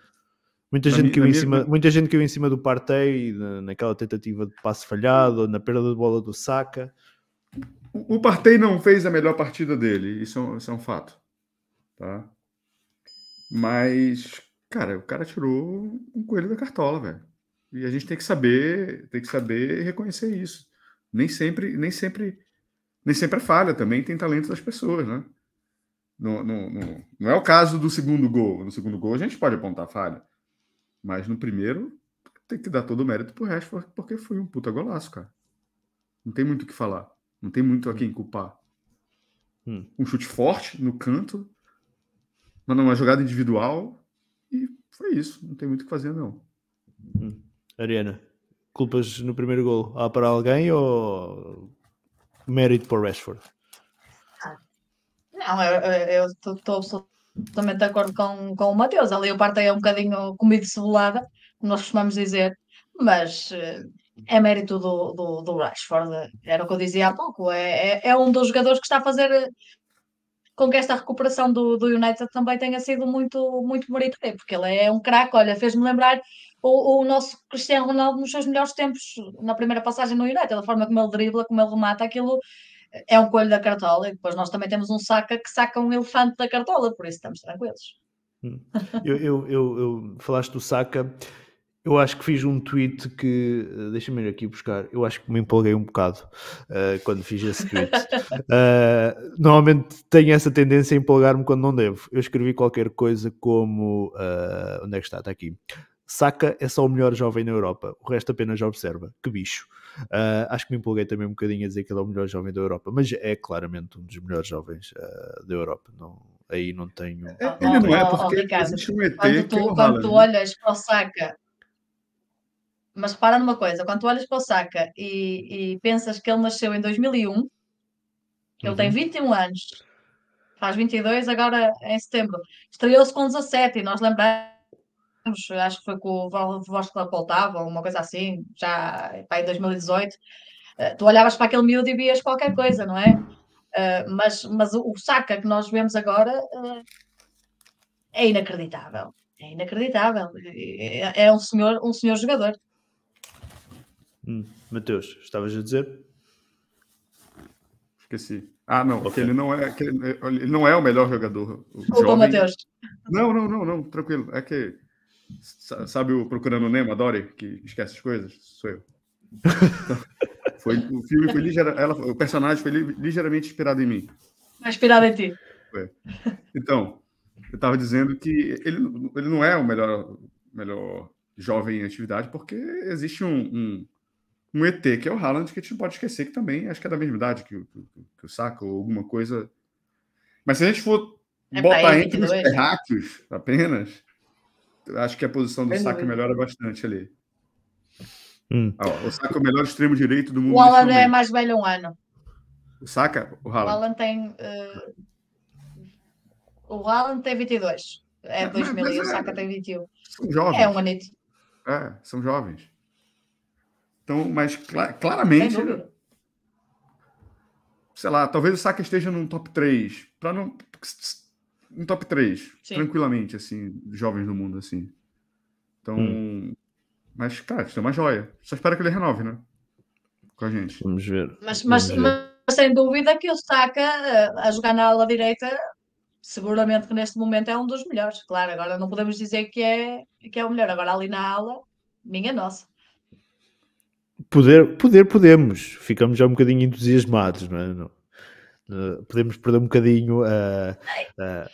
Muita, gente que caiu em cima, muita gente caiu em cima do Partey na, naquela tentativa de passe falhado, na perda de bola do Saka. O, o Partey não fez a melhor partida dele, isso, é isso é um fato. Tá? Mas, cara, o cara tirou um coelho da cartola, velho. E a gente tem que saber, tem que saber reconhecer isso. Nem sempre, nem sempre, nem sempre é falha, também tem talento das pessoas, né? Não, não, não, não é o caso do segundo gol. No segundo gol a gente pode apontar falha. Mas no primeiro tem que dar todo o mérito pro Rashford, porque foi um puta golaço, cara. Não tem muito o que falar. Não tem muito a quem culpar. Hum. Um chute forte no canto, uma jogada individual e foi isso. Não tem muito o que fazer, não. Hum. Ariana, culpas no primeiro gol há para alguém ou mérito para o Rashford? Não, eu estou absolutamente de acordo com, com o Mateus. Ali o Partey é um bocadinho comido cebolada, como nós costumamos dizer, mas eh, é mérito do, do, do Rashford. Era o que eu dizia há pouco. É, é, é um dos jogadores que está a fazer com que esta recuperação do, do United também tenha sido muito, muito meritória, porque ele é um craque. Olha, fez-me lembrar o, o nosso Cristiano Ronaldo nos seus melhores tempos na primeira passagem no United, a forma como ele dribla, como ele remata, aquilo é um coelho da cartola. E depois nós também temos um saca que saca um elefante da cartola, por isso estamos tranquilos. Hum. Eu, eu, eu, eu, falaste do saca. Eu acho que fiz um tweet que, eh, deixa-me ir aqui buscar, eu acho que me empolguei um bocado uh, quando fiz esse tweet. Uh, normalmente tenho essa tendência a empolgar-me quando não devo. Eu escrevi qualquer coisa como. Uh, onde é que está? Está aqui. Saka é só o melhor jovem na Europa, o resto apenas observa. Que bicho. Uh, acho que me empolguei também um bocadinho a dizer que ele é o melhor jovem da Europa, mas é claramente um dos melhores jovens uh, da Europa. Não, aí não tenho. É, ele não é, porque oh, Ricardo, um ET quando tu, quando tu olhas para o Saka, mas repara numa coisa: quando tu olhas para o Saka e, e pensas que ele nasceu em 2001, que ele uhum. tem 21 anos, faz 22 agora em setembro, estreou-se com 17 e nós lembramos acho que foi com o Club Poltava, uma coisa assim, já em 2018. Eh, tu olhavas para aquele miúdo e vias qualquer coisa, não é? Eh, mas, mas o, Saka que nós vemos agora eh, é inacreditável. É inacreditável. É, é um senhor, um senhor jogador. Hum, Mateus, estavas a dizer? Esqueci. Ah, não, okay. ele não é, ele não é o melhor jogador. Desculpa, Matheus. Não, não, não, não, tranquilo. É que Sabe o Procurando Nemo, a Dory, que esquece as coisas? Sou eu. foi, o filme foi ligeira, ela, o personagem foi ligeiramente inspirado em mim. Inspirado em ti. Foi. Então, eu estava dizendo que ele, ele não é o melhor, melhor jovem em atividade, porque existe um, um, um, ET, que é o Haaland, que a gente não pode esquecer que também acho que é da mesma idade que, que, que o Saco, ou alguma coisa. Mas se a gente for é botar entre os terráqueos apenas, acho que a posição do Saka melhora bastante ali. Hum. Ah, o Saka é o melhor extremo direito do mundo. O Alan é mais velho um ano. O Saka? O Haaland? O Alan tem. Uh... O Haaland tem 22. É 2000 mas, mas e o Saka é... tem 21. São jovens. É um anito. É, são jovens. Então, mas cl claramente. Sei lá, talvez o Saka esteja num top 3. Para não um top 3, Sim. tranquilamente, assim, jovens do mundo, assim. Então, hum. mas, cara, isso é uma joia. Só espero que ele renove, né? Com a gente. Vamos ver. Mas, mas, Vamos ver. mas sem dúvida que o Saka eh, a jogar na ala direita, seguramente que neste momento é um dos melhores. Claro, agora não podemos dizer que é, que é o melhor. Agora ali na ala, minha nossa. Poder, poder, podemos. Ficamos já um bocadinho entusiasmados, não é? Não podemos perder um bocadinho a, a,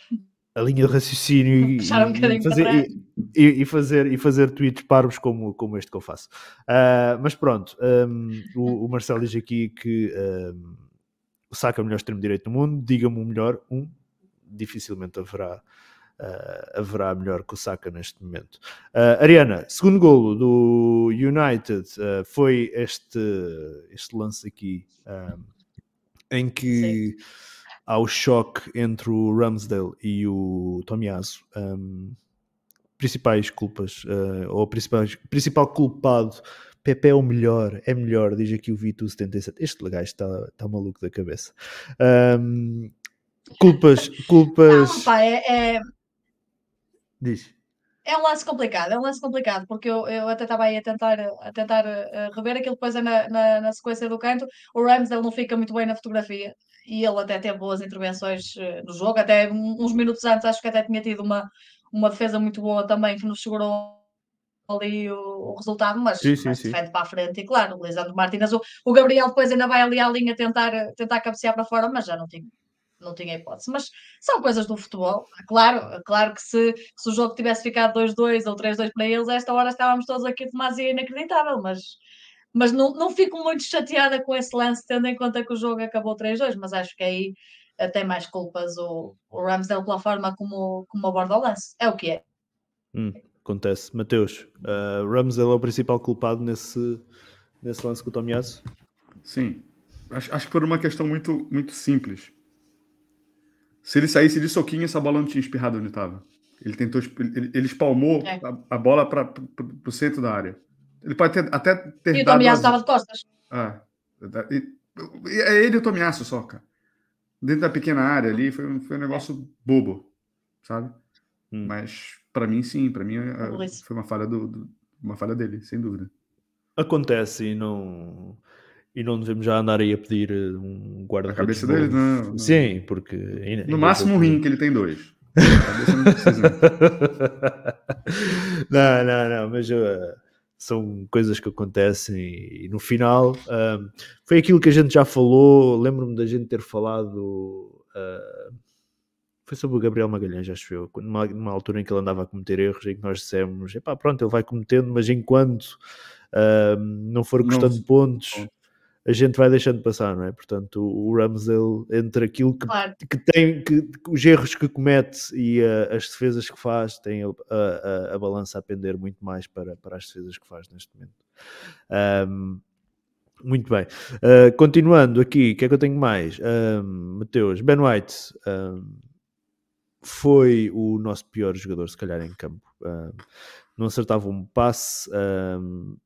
a linha de raciocínio e, um fazer, e, e, fazer, e fazer tweets parvos como, como este que eu faço. Uh, mas pronto, um, o, o, Marcelo diz aqui que um, o Saka é o melhor extremo direito do mundo. Diga-me o melhor, um, dificilmente haverá. Uh, haverá melhor que o Saka neste momento. Uh, Ariana, segundo golo do United uh, foi este, este lance aqui em que Sim. há o choque entre o Ramsdale e o Tomiaso. Um, principais culpas, uh, ou principais, principal culpado Pepe é o melhor, é melhor, diz aqui o Vitu77. Este gajo está tá maluco da cabeça. Um, culpas, culpas. Não, pá, é, é, Diz. é um lance complicado, é um lance complicado, porque eu, eu até estava aí a tentar, a tentar eh, rever aquilo depois é na, na, na sequência do canto. O Rams ele não fica muito bem na fotografia e ele até teve boas intervenções eh, no jogo, até uns minutos antes acho que até tinha tido uma, uma defesa muito boa também que nos segurou ali o, o resultado, mas, Sim, sim, mas sim. defende para a frente e claro, o Lisandro Martínez, o, o Gabriel depois ainda vai ali à linha tentar, tentar cabecear para fora, mas já não tinha, não tinha hipótese. Mas são coisas do futebol. Claro, claro que se, se o jogo tivesse ficado 2-2 ou 3-2 para eles, a esta hora estávamos todos aqui de demasia inacreditável, mas, mas não, não fico muito chateada com esse lance, tendo em conta que o jogo acabou 3-2, mas acho que aí eh, tem mais culpas o, o Ramsdale pela forma como, como aborda o lance. É o que é. Hum, acontece. Mateus, uh, Ramsdale é o principal culpado nesse, nesse lance com o Tomiasso? Sim. Acho, acho que por uma questão muito, muito simples. Se ele saísse de soquinho, essa bola não tinha espirrado onde estava. Ele tentou, ele, ele espalmou É. a, a bola para o centro da área. Ele pode ter, até ter E o dado. Tomiasso as- estava de costas. Ah, e- e é ele e o Tomiasso só, cara. Dentro da pequena área ali, foi, um- foi um negócio bobo, sabe? Hum. Mas para mim, sim, para mim foi uma falha, do, do- uma falha dele, sem dúvida. Acontece e não, e não devemos já andar aí a pedir uh, um guarda A cabeça dele, não, não. Sim, porque... ainda- No ainda máximo um rim, que ele tem dois. Não não, não, não, mas uh, são coisas que acontecem e, no final um, foi aquilo que a gente já falou. Lembro-me da gente ter falado. uh, foi sobre o Gabriel Magalhães, acho eu, numa, numa altura em que ele andava a cometer erros, em que nós dissemos: pronto, ele vai cometendo, mas enquanto uh, não for Não custando pontos, pontos. A gente vai deixando passar, não é? Portanto, o o Ramsdale, entre aquilo que Claro. que tem que, os erros que comete e uh, as defesas que faz tem a, a- a- a balança a pender muito mais para, para as defesas que faz neste momento. Um, muito bem. Uh, continuando aqui, o que é que eu tenho mais? Um, Mateus, Ben White um, foi o nosso pior jogador, se calhar, em campo. Um, não acertava um passe. Um,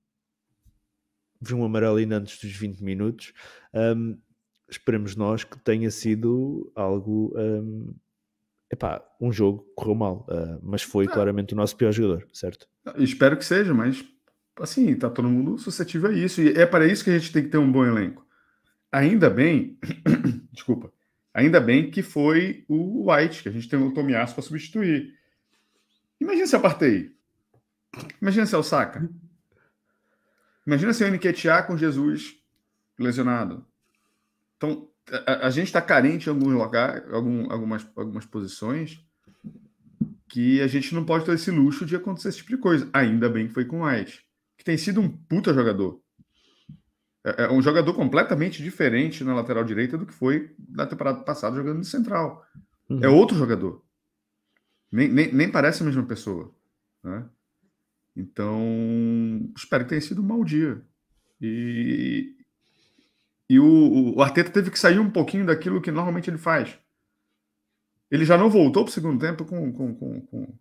vi um amarelo ainda antes dos 20 minutos. Um, esperemos nós que tenha sido algo. Um, epá, um jogo que correu mal, uh, mas foi Ah. claramente o nosso pior jogador, certo? Espero que seja, mas assim, tá todo mundo suscetível a isso. E é para isso que a gente tem que ter um bom elenco. Ainda bem, desculpa, ainda bem que foi o White, que a gente tem o Tomiasso para substituir. Imagina se eu partei. Imagina se é o Saka. Imagina se o Nketiah com Jesus lesionado. Então, a, a gente está carente em algum lugar, algum, algumas, algumas posições que a gente não pode ter esse luxo de acontecer esse tipo de coisa. Ainda bem que foi com o White, que tem sido um puta jogador. É, é um jogador completamente diferente na lateral direita do que foi na temporada passada jogando de central. Uhum. É outro jogador. Nem, nem, nem parece a mesma pessoa. Né? Então, espero que tenha sido um mau dia. E, e o, o Arteta teve que sair um pouquinho daquilo que normalmente ele faz. Ele já não voltou para o segundo tempo com, com, com, com,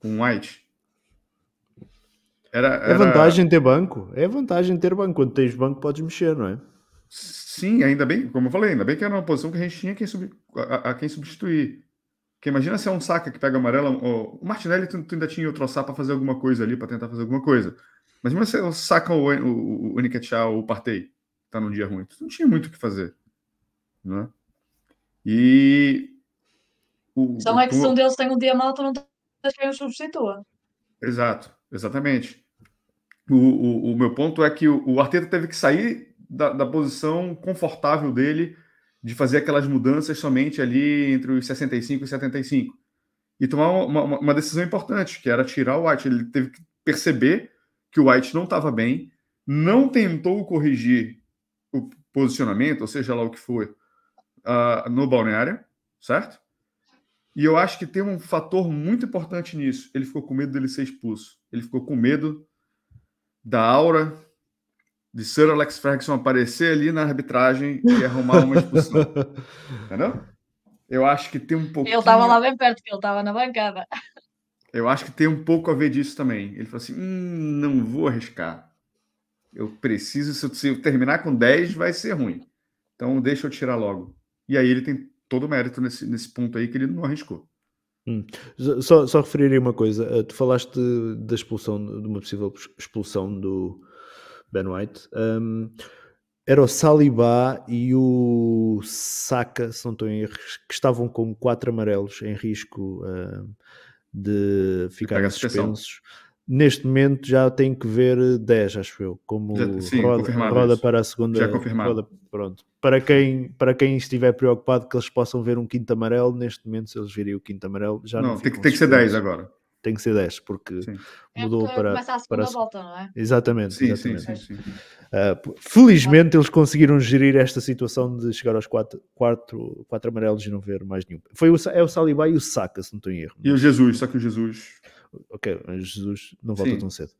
com White. Era, É era- vantagem ter banco. É vantagem ter banco. Quando tens banco, podes mexer, não é? Sim, ainda bem, como eu falei, ainda bem que era uma posição que a gente tinha quem sub- a, a quem substituir. Porque imagina se é um saca que pega amarelo. O, o Martinelli tu, tu ainda tinha outro troçar para fazer alguma coisa ali, para tentar fazer alguma coisa. Mas imagina se é saca o, o, o Nketiah ou o Partey, tá num dia ruim. Tu não tinha muito o que fazer. Né? E. O, Então é que se o- um deles tem um dia mau, tu não tens quem o substitua. Exato, exatamente. O, o, o meu ponto é que o, o Arteta teve que sair da, da posição confortável dele de fazer aquelas mudanças somente ali entre os 65 e 75 e tomar uma, uma, uma decisão importante, que era tirar o White. Ele teve que perceber que o White não estava bem, não tentou corrigir o posicionamento, ou seja lá o que for, ah, no balneário, certo? E eu acho que tem um fator muito importante nisso. Ele ficou com medo dele ser expulso. Ele ficou com medo da aura de Sir Alex Ferguson aparecer ali na arbitragem e arrumar uma expulsão. Entendeu? Eu acho que tem um pouquinho. Ele estava lá bem perto, porque ele estava na bancada. Eu acho que tem um pouco a ver disso também. Ele falou assim: hum, não vou arriscar. Eu preciso, se eu terminar com 10, vai ser ruim. Então deixa eu tirar logo. E aí ele tem todo o mérito nesse, nesse ponto aí que ele não arriscou. Hum. Só, só referiria uma coisa. Uh, tu falaste da expulsão, de uma possível expulsão do Ben White. Um, era o Saliba e o Saka, se não estou em erro, que estavam com quatro amarelos em risco uh, de ficarem suspensos. Neste momento já tem que ver 10, acho eu, como já, sim, roda, roda para a segunda. Já confirmado. Roda, pronto. Para quem, para quem estiver preocupado que eles possam ver um quinto amarelo, neste momento, se eles virem o quinto amarelo, já não. não tem, que, tem que ser 10 agora tem que ser 10, porque sim. mudou é para. Começa a segunda para... volta, não é? Exatamente. Sim, exatamente. sim, sim, sim. Uh, felizmente eles conseguiram gerir esta situação de chegar aos 4 quatro, quatro, amarelos e não ver mais nenhum. Foi o, é o Saliba e o Saka, se não estou em erro. E o Jesus, só que o Jesus. Ok, o Jesus não volta tão cedo.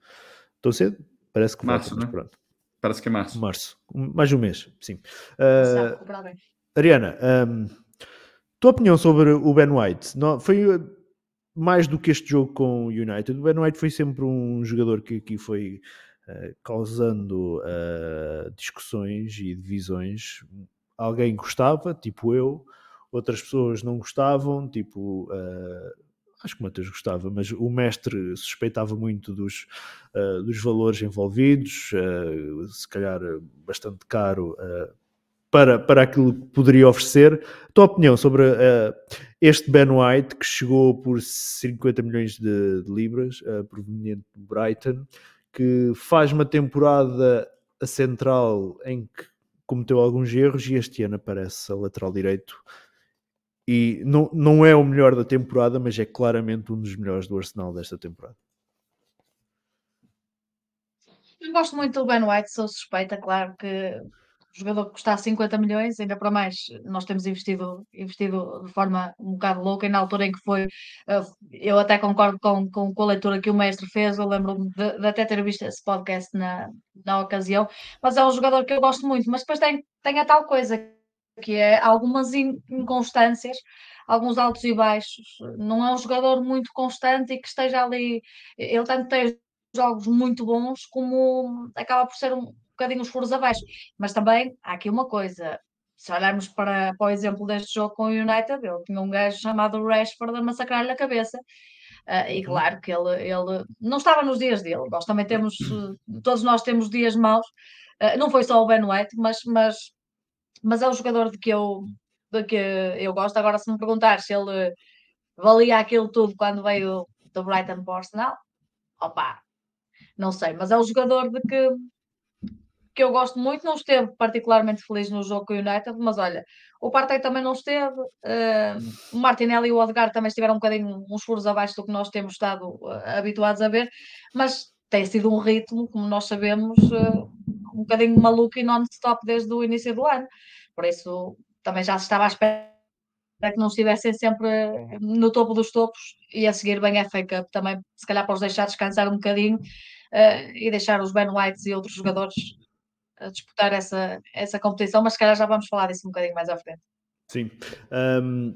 Tão cedo? Parece que março, volta, né? pronto. Parece que é março. Março. Mais um mês, sim. Uh, Ariana, um, tua opinião sobre o Ben White? Não, foi mais do que este jogo com o United, o Ben White foi sempre um jogador que aqui foi uh, causando uh, discussões e divisões. Alguém gostava, tipo eu, outras pessoas não gostavam, tipo. Uh, acho que o Matheus gostava, mas o mestre suspeitava muito dos, uh, dos valores envolvidos, uh, se calhar bastante caro uh, para, para aquilo que poderia oferecer. Tua opinião sobre uh, este Ben White, que chegou por 50 milhões de, de libras, uh, proveniente do Brighton, que faz uma temporada a central em que cometeu alguns erros e este ano aparece a lateral direito. E não, não é o melhor da temporada, mas é claramente um dos melhores do Arsenal desta temporada. Eu gosto muito do Ben White, sou suspeita, claro que jogador que custar 50 milhões, ainda para mais, nós temos investido, investido de forma um bocado louca, e na altura em que foi, eh, eu até concordo com, com, com a leitura que o mestre fez, eu lembro-me de, de, até ter visto esse podcast na, na ocasião, mas é um jogador que eu gosto muito, mas depois tem, tem a tal coisa que é algumas inconstâncias, alguns altos e baixos, não é um jogador muito constante e que esteja ali, ele tanto tem jogos muito bons como acaba por ser um bocadinho os furos abaixo. Mas também há aqui uma coisa. Se olharmos para, para o exemplo deste jogo com o United, ele tinha um gajo chamado Rashford a massacrar-lhe a cabeça. Uh, e uhum. claro que ele, ele não estava nos dias dele. Nós também temos, todos nós temos dias maus. Uh, não foi só o Ben White, mas, mas, mas é um jogador de que eu, de que eu gosto. Agora, se me perguntar se ele valia aquilo tudo quando veio do Brighton para o Arsenal, opa, não sei, mas é um jogador de que que eu gosto muito, não esteve particularmente feliz no jogo com o United, mas olha, o Partey também não esteve, uh, o Martinelli e o Odegaard também estiveram um bocadinho uns furos abaixo do que nós temos estado uh, habituados a ver, mas tem sido um ritmo, como nós sabemos, uh, um bocadinho maluco e non-stop desde o início do ano, por isso também já se estava à espera que não estivessem sempre no topo dos topos e a seguir bem a FA Cup também, se calhar para os deixar descansar um bocadinho e deixar os Ben Whites e outros jogadores a disputar essa, essa competição, mas se calhar já vamos falar disso um bocadinho mais à frente. Sim. Um,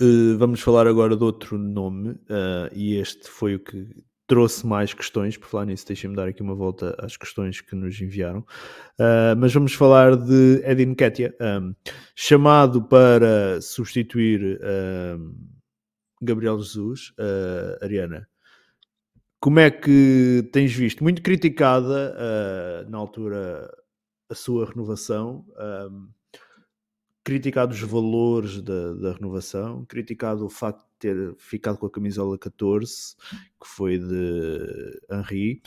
uh, eh, vamos falar agora de outro nome, uh, e este foi o que trouxe mais questões, por falar nisso, deixem-me dar aqui uma volta às questões que nos enviaram. Uh, mas vamos falar de Edin Ketia, um, chamado para substituir um, Gabriel Jesus, Ariana. Como é que tens visto? Muito criticada uh, na altura a sua renovação, um, criticado os valores da, da, renovação, criticado o facto de ter ficado com a camisola 14, que foi de Henri.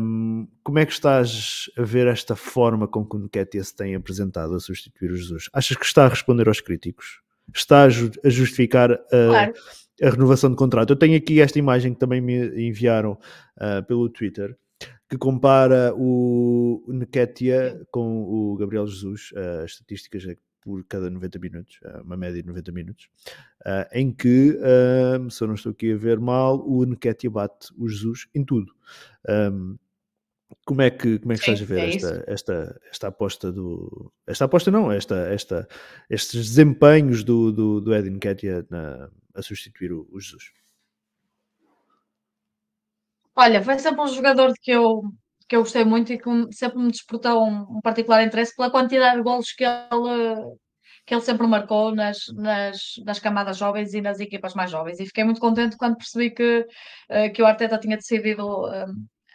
Um, como é que estás a ver esta forma com que o Nketiah se tem apresentado a substituir o Jesus? Achas que está a responder aos críticos? Está a, justificar a, claro a renovação de contrato. Eu tenho aqui esta imagem que também me enviaram uh, pelo Twitter, que compara o Nketiah com o Gabriel Jesus, uh, as estatísticas é por cada 90 minutos, uh, uma média de 90 minutos, em que, se eu não estou aqui a ver mal, o Nketiah bate o Jesus em tudo. Um, como é que, como é que Sim, estás a ver é esta, esta, esta aposta do. Esta aposta não, esta, esta, estes desempenhos do, do, do Edin Ketia na, a substituir o, o, Jesus? Olha, foi sempre um jogador que eu, que eu gostei muito e que sempre me despertou um, um particular interesse pela quantidade de golos que ele, que ele sempre marcou nas, nas, nas camadas jovens e nas equipas mais jovens. E fiquei muito contente quando percebi que, uh, que o Arteta tinha decidido uh,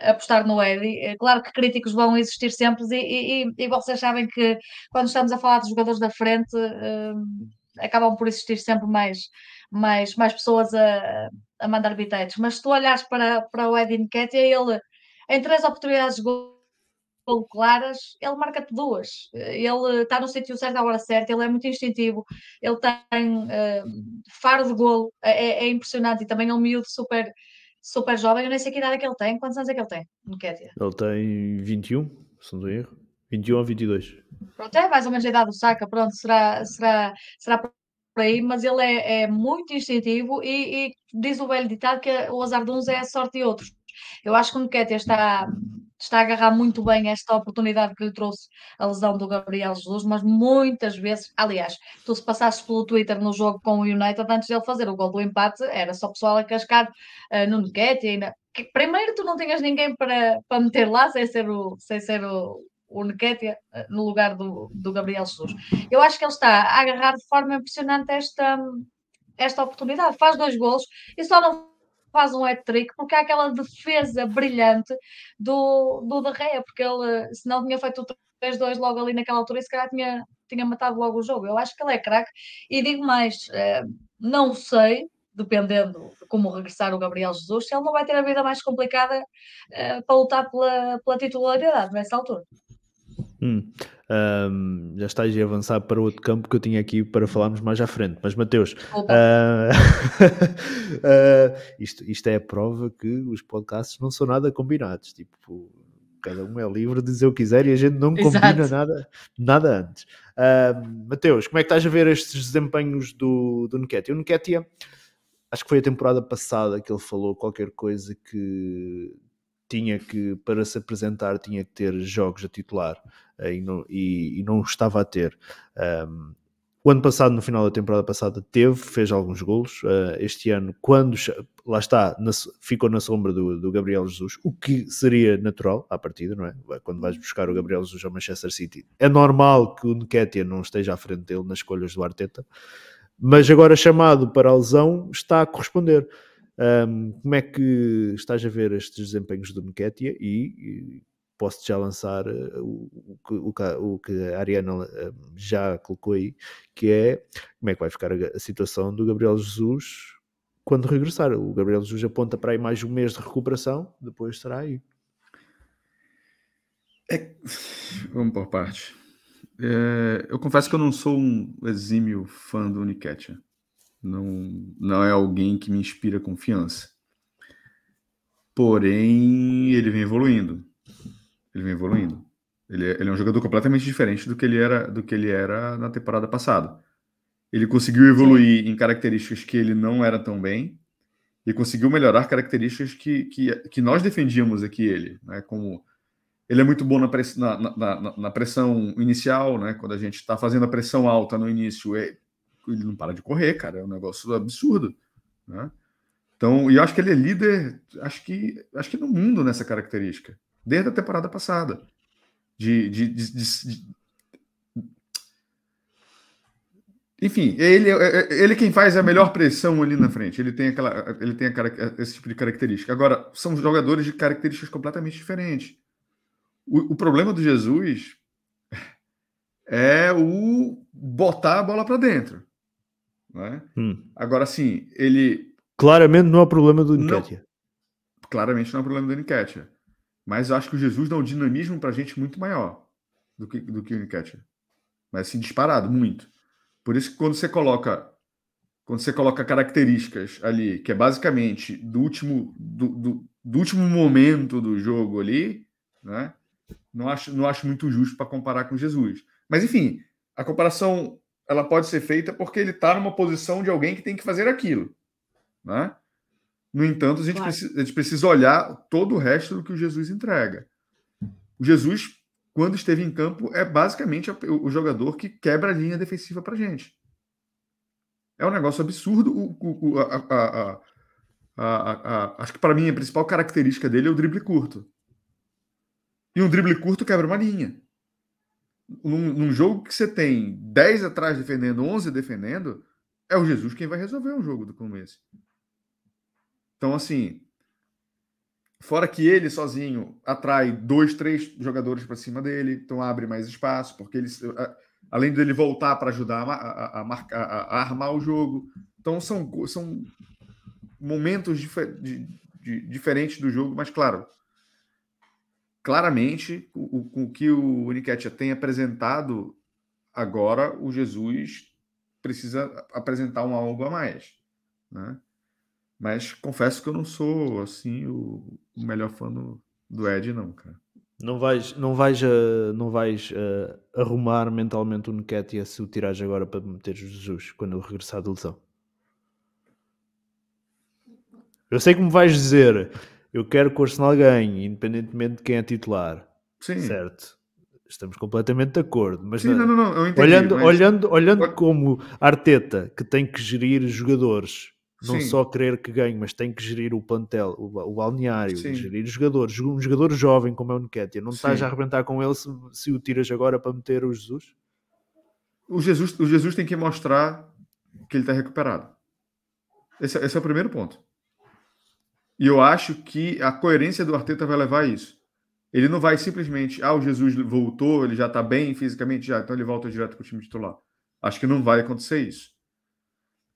apostar no Eddie. É claro que críticos vão existir sempre e, e, e, vocês sabem que quando estamos a falar de jogadores da frente uh, acabam por existir sempre mais, mais, mais pessoas a, a mandar biteiros. Mas se tu olhares para, para o Eddie Nketiah, ele em três oportunidades de gol claras, ele marca-te duas. Ele está no sítio certo à hora certa, ele é muito instintivo, ele tem uh, faro de golo, é, é, impressionante e também é um miúdo super, super jovem. Eu nem sei que idade é que ele tem. Quantos anos é que ele tem? Nketiah? Ele tem 21, se não erro. 21 ou 22. Pronto, é mais ou menos a idade do Saca, pronto, será, será, será por aí, mas ele é, é muito instintivo e, e, diz o velho ditado que o azar de uns é a sorte de outros. Eu acho que o Nketiah está, está a agarrar muito bem esta oportunidade que lhe trouxe a lesão do Gabriel Jesus, mas muitas vezes, aliás, tu se passasses pelo Twitter no jogo com o United, antes dele fazer o gol do empate, era só pessoal a cascar uh, no Nketiah. Primeiro, tu não tinhas ninguém para, para meter lá, sem ser o, sem ser o, o Nketiah eh, no lugar do, do Gabriel Jesus. Eu acho que ele está a agarrar de forma impressionante esta, esta oportunidade. Faz dois gols e só não faz um hat-trick, porque há aquela defesa brilhante do, do Derreia, porque ele, se não tinha feito o 3-2 logo ali naquela altura, e se calhar tinha, tinha matado logo o jogo. Eu acho que ele é craque, e digo mais, eh, não sei, dependendo de como regressar o Gabriel Jesus, se ele não vai ter a vida mais complicada eh, para lutar pela, pela titularidade nessa altura. Hum. Um, já estás a avançar para outro campo que eu tinha aqui para falarmos mais à frente. Mas, Mateus, uh, uh, isto, isto é a prova que os podcasts não são nada combinados. Tipo, cada um é livre de dizer o que quiser e a gente não Exato. combina nada, nada antes. Uh, Mateus, como é que estás a ver estes desempenhos do, do Nketiah? O Nketiah, acho que foi a temporada passada que ele falou qualquer coisa que tinha que, para se apresentar, tinha que ter jogos a titular e, não, e, e, não estava a ter. Um, o ano passado, no final da temporada passada, teve, fez alguns golos. Uh, este ano, quando lá está, na, ficou na sombra do, do, Gabriel Jesus, o que seria natural à partida, não é? Quando vais buscar o Gabriel Jesus ao Manchester City, é normal que o Nketiah não esteja à frente dele nas escolhas do Arteta, mas agora chamado para a lesão está a corresponder. Um, como é que estás a ver estes desempenhos do Nketiah e, e posso já lançar uh, o, o, o, que a Ariana uh, já colocou aí, que é como é que vai ficar a, situação do Gabriel Jesus quando regressar. O Gabriel Jesus aponta para aí mais um mês de recuperação, depois estará aí. É... Vamos por parte. É... eu confesso que eu não sou um exímio fã do Nketiah. Não, não é alguém que me inspira confiança. Porém, ele vem evoluindo. Ele vem evoluindo. Ele é, ele é um jogador completamente diferente do que ele era do que ele era na temporada passada. Ele conseguiu evoluir Sim. em características que ele não era tão bem e conseguiu melhorar características que, que, que nós defendíamos aqui ele, né? Como ele é muito bom na, press, na, na, na pressão inicial, né? Quando a gente está fazendo a pressão alta no início, é, ele não para de correr, cara. É um negócio absurdo, né? Então, e eu acho que ele é líder, acho que, acho que no mundo nessa característica, desde a temporada passada. De, de, de, de enfim, ele, é, é, ele quem faz a melhor pressão ali na frente. Ele tem, aquela, ele tem esse tipo de característica. Agora, são jogadores de características completamente diferentes. O, o problema do Jesus é o botar a bola para dentro. Né? Hum. Agora, sim, ele. Claramente não é problema do Nketiah. Claramente não é problema do Nketiah. Mas eu acho que o Jesus dá um dinamismo para a gente muito maior do que, do que o Nketiah. Mas assim, disparado, muito. Por isso que quando você coloca quando você coloca características ali, que é basicamente do último, do, do, do último momento do jogo ali, né? Não acho, não acho muito justo para comparar com Jesus. Mas enfim, a comparação ela pode ser feita porque ele está numa posição de alguém que tem que fazer aquilo. Né? No entanto, a gente, claro. precisa, a gente precisa olhar todo o resto do que o Jesus entrega. O Jesus, quando esteve em campo, é basicamente o jogador que quebra a linha defensiva para a gente. É um negócio absurdo. O, o, a, a, a, acho que para mim a principal característica dele é o drible curto. E um drible curto quebra uma linha. Num, num, jogo que você tem 10 atrás defendendo, 11 defendendo, é o Jesus quem vai resolver um jogo como esse. Então, assim, fora que ele sozinho atrai dois, três jogadores para cima dele, então abre mais espaço, porque ele, além dele voltar para ajudar a, a, a, marcar, a, armar o jogo. Então, são, são momentos de, de, diferentes do jogo, mas claro, claramente, o, o, o que o Uniquetia tem apresentado agora, o Jesus precisa apresentar um algo a mais, né? Mas confesso que eu não sou assim o, o melhor fã do, do Ed, não, cara. Não vais, não vais, uh, não vais uh, arrumar mentalmente o Nketiah se o tirares agora para meter Jesus quando ele regressar da lesão. Eu sei que me vais dizer, eu quero que o Arsenal ganhe, independentemente de quem é titular. Sim. Certo. Estamos completamente de acordo. Mas Sim, não, não, não, entendi, olhando, mas... olhando, olhando como Arteta, que tem que gerir jogadores, não Sim. só querer que ganhe, mas tem que gerir o plantel, o, o balneário, Sim. gerir os jogadores. Um jogador jovem como é o Nketiah, não estás a arrebentar com ele se, se o tiras agora para meter o Jesus? O Jesus, o Jesus tem que mostrar que ele está recuperado. Esse, esse é o primeiro ponto. E eu acho que a coerência do Arteta vai levar a isso. Ele não vai simplesmente, ah, o Jesus voltou, ele já está bem fisicamente, já, então ele volta direto para o time titular. Acho que não vai acontecer isso.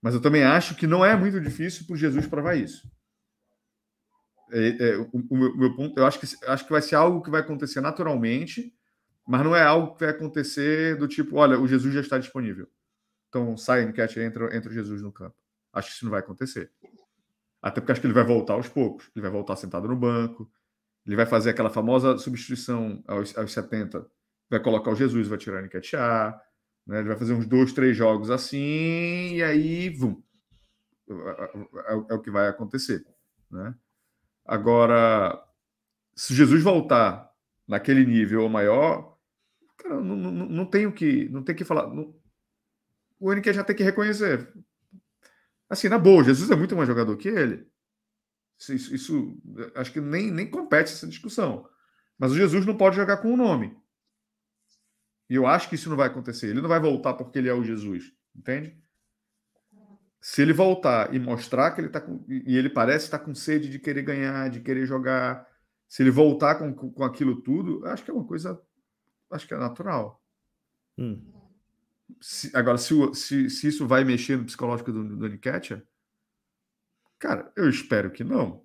Mas eu também acho que não é muito difícil para Jesus provar isso. É, é, o, o, meu, ponto, eu acho que, acho que vai ser algo que vai acontecer naturalmente, mas não é algo que vai acontecer do tipo, olha, o Jesus já está disponível. Então sai enquete entra, entra o Jesus no campo. Acho que isso não vai acontecer. Até porque acho que ele vai voltar aos poucos. Ele vai voltar sentado no banco. Ele vai fazer aquela famosa substituição aos, aos 70. Vai colocar o Jesus, vai tirar o Nketiah. Né? Ele vai fazer uns dois, três jogos assim, e aí, vum. É, é, é, o que vai acontecer. Né? Agora, se Jesus voltar naquele nível ou maior, cara, não, não, não tem o que, não tem que falar. Não, o Henrique já tem que reconhecer. Assim, na boa, Jesus é muito mais jogador que ele. Isso, isso, acho que nem, nem compete essa discussão. Mas o Jesus não pode jogar com o nome. E eu acho que isso não vai acontecer. Ele não vai voltar porque ele é o Jesus, entende? Se ele voltar e mostrar que ele está com. E ele parece estar com sede de querer ganhar, de querer jogar. Se ele voltar com, com aquilo tudo, acho que é uma coisa. Acho que é natural. Hum. Se, agora, se, se, se, isso vai mexer no psicológico do, do Nketiah, cara, eu espero que não.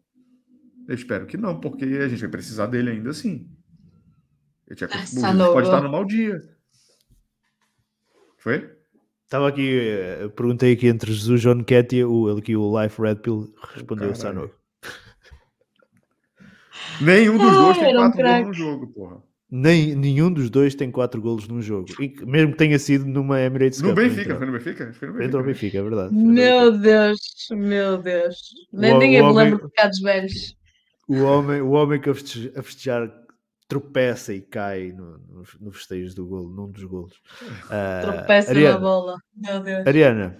Eu espero que não, porque a gente vai precisar dele ainda assim. Eu tinha Essa pode estar no mau dia. Foi? Estava aqui, eh, perguntei aqui entre Jesus e John Ketia, o, aqui o Life Red Pill respondeu Sanogo. Nenhum dos dois tem quatro gols no jogo, porra. Nem, nenhum dos dois tem quatro golos num jogo. E, mesmo que tenha sido numa Emirates no Cup. Benfica, foi no Benfica? Foi no Benfica. Entrou no Benfica, é verdade. Meu Deus, meu Deus. Nem ninguém me lembra de pecados velhos. O homem, o homem que a festejar, a festejar tropeça e cai no, no, no festejo do golo, num dos golos. Uh, tropeça Ariana, na bola, meu Deus. Ariana,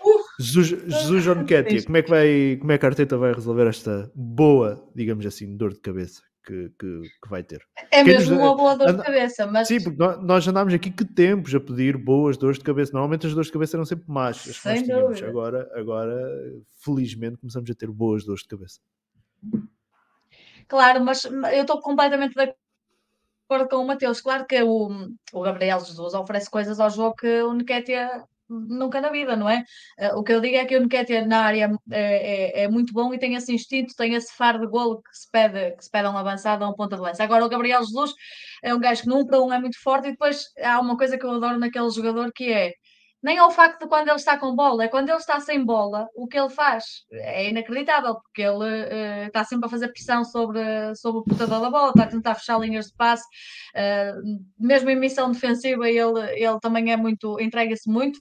uh, Jesus, Jesus John Ketia, como é que vai, como é que a Arteta vai resolver esta boa, digamos assim, dor de cabeça? Que, que, que, vai ter. É Quem mesmo nos... uma boa dor de cabeça, mas... Sim, porque nós andámos aqui que tempos a pedir boas dores de cabeça. Normalmente as dores de cabeça eram sempre más. As Sem tínhamos. Agora, agora, felizmente, começamos a ter boas dores de cabeça. Claro, mas eu estou completamente de acordo com o Mateus. Claro que o, o Gabriel Jesus oferece coisas ao jogo que o Nketiah nunca na vida, não é? Eh, o que eu digo é que o Nketiah na área é, é, é, muito bom e tem esse instinto, tem esse faro de golo que se pede, que se pede a um avançado, a um ponta de lança. Agora o Gabriel Jesus é um gajo que num para um é muito forte e depois há uma coisa que eu adoro naquele jogador que é nem ao facto de quando ele está com bola, é quando ele está sem bola, o que ele faz. É inacreditável, porque ele uh, está sempre a fazer pressão sobre, sobre o portador da bola, está a tentar fechar linhas de passe, uh, mesmo em missão defensiva, ele, ele também é muito, entrega-se muito.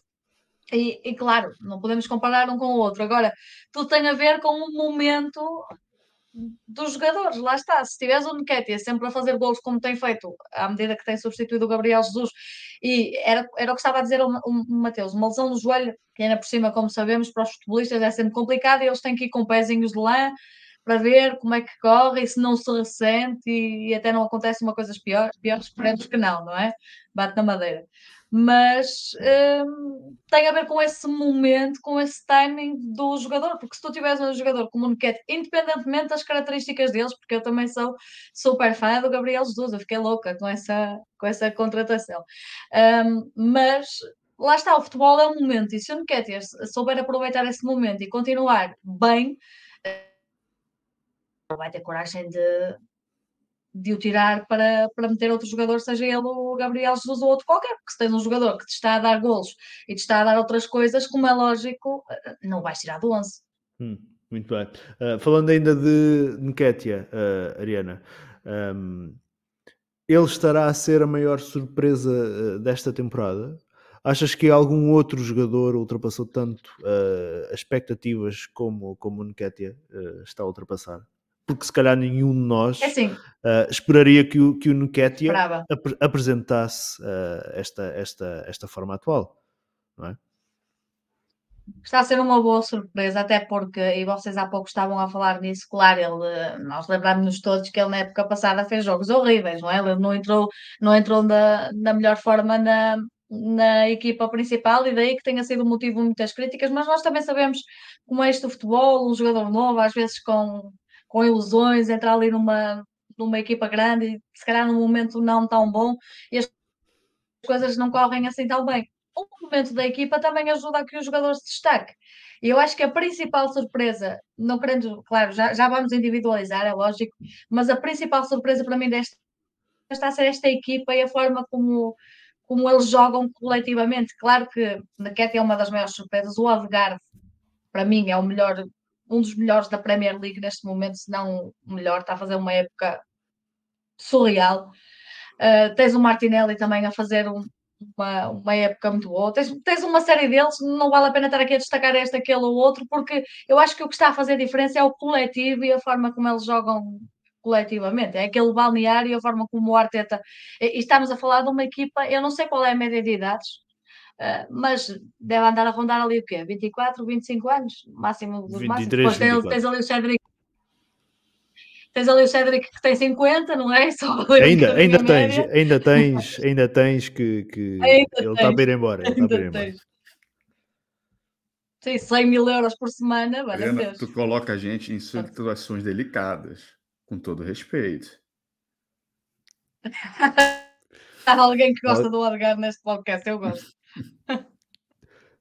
E, e, claro, não podemos comparar um com o outro. Agora, tudo tem a ver com o momento dos jogadores, lá está. Se tiveres o Nketiah sempre a fazer gols como tem feito à medida que tem substituído o Gabriel Jesus, e era, era o que estava a dizer o, o, o Mateus, uma lesão no joelho, que ainda por cima, como sabemos, para os futebolistas é sempre complicado e eles têm que ir com pezinhos de lã para ver como é que corre e se não se ressente e, e até não acontece uma coisa pior, pior, esperemos que não, não é? Bate na madeira. Mas hum, tem a ver com esse momento, com esse timing do jogador, porque se tu tiveres um jogador como o Nuquete, independentemente das características deles, porque eu também sou super fã do Gabriel Jesus, eu fiquei louca com essa, com essa contratação. Um, mas lá está, o futebol é um momento, e se o Nketiah souber aproveitar esse momento e continuar bem, vai ter coragem de, de o tirar para, para meter outro jogador, seja ele o Gabriel Jesus ou outro qualquer, porque se tens um jogador que te está a dar golos e te está a dar outras coisas, como é lógico, não vais tirar do 11. Hum, muito bem. Uh, falando ainda de Nketiah, uh, Ariana, um, ele estará a ser a maior surpresa desta temporada? Achas que algum outro jogador ultrapassou tanto uh, as expectativas como, como o Nketiah uh, está a ultrapassar? Porque se calhar nenhum de nós é assim, uh, esperaria que o, que o Nketiah ap apresentasse esta, esta, esta forma atual, não é? Está a ser uma boa surpresa, até porque, e vocês há pouco estavam a falar nisso, claro, ele, nós lembramos-nos todos que ele na época passada fez jogos horríveis, não é? Ele não entrou, não entrou da, da melhor forma na, na equipa principal e daí que tenha sido motivo de muitas críticas, mas nós também sabemos como é este o futebol, um jogador novo, às vezes com, com ilusões, entrar ali numa, numa equipa grande se calhar num momento não tão bom e as coisas não correm assim tão bem. O momento da equipa também ajuda a que o jogador se destaque. E eu acho que a principal surpresa, não querendo, claro, já, já vamos individualizar, é lógico, mas a principal surpresa para mim desta está a ser esta equipa e a forma como como eles jogam coletivamente. Claro que Naquete é uma das maiores surpresas. O Odegaard, para mim, é o melhor, um dos melhores da Premier League neste momento, se não o melhor. Está a fazer uma época surreal. Uh, tens o Martinelli também a fazer um, uma, uma época muito boa. Tens, tens uma série deles, não vale a pena estar aqui a destacar este, aquele ou outro, porque eu acho que o que está a fazer diferença é o coletivo e a forma como eles jogam coletivamente, é aquele balneário, a forma como o Arteta. E estamos a falar de uma equipa, eu não sei qual é a média de idades, uh, mas deve andar a rondar ali o quê? 24, 25 anos, máximo dos 23, máximos. Depois tens, tens ali o Cedric. Tens ali o Cedric que tem 50, não é? Só ainda, ainda tens, ainda tens, ainda tens que, que ele está a ir embora. Ele está a ir embora. Sim, 100 mil euros por semana, Ana, tu coloca a gente em situações delicadas. Com todo respeito. Há alguém que gosta do Odegaard neste podcast, eu gosto.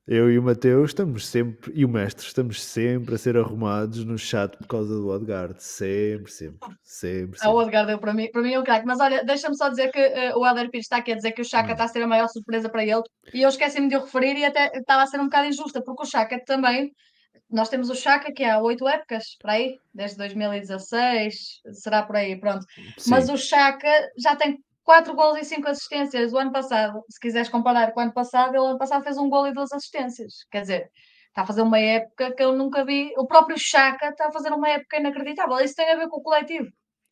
Eu e o Mateus estamos sempre, e o mestre, estamos sempre a ser arrumados no chat por causa do Odegaard. Sempre, sempre, sempre. sempre. O Odegaard deu para mim, para mim é um craque. Mas olha, deixa-me só dizer que uh, o Helder Pires está aqui a dizer que o Chaka hum. está a ser a maior surpresa para ele. E eu esqueci-me de o referir e até estava a ser um bocado injusta, porque o Chaka também nós temos o Chaka, que há oito épocas, por aí, desde 2016, será por aí, pronto. Sim. Mas o Chaka já tem quatro gols e cinco assistências. O ano passado, se quiseres comparar com o ano passado, ele ano passado fez um gol e duas assistências. Quer dizer, está a fazer uma época que eu nunca vi. O próprio Chaka está a fazer uma época inacreditável. Isso tem a ver com o coletivo.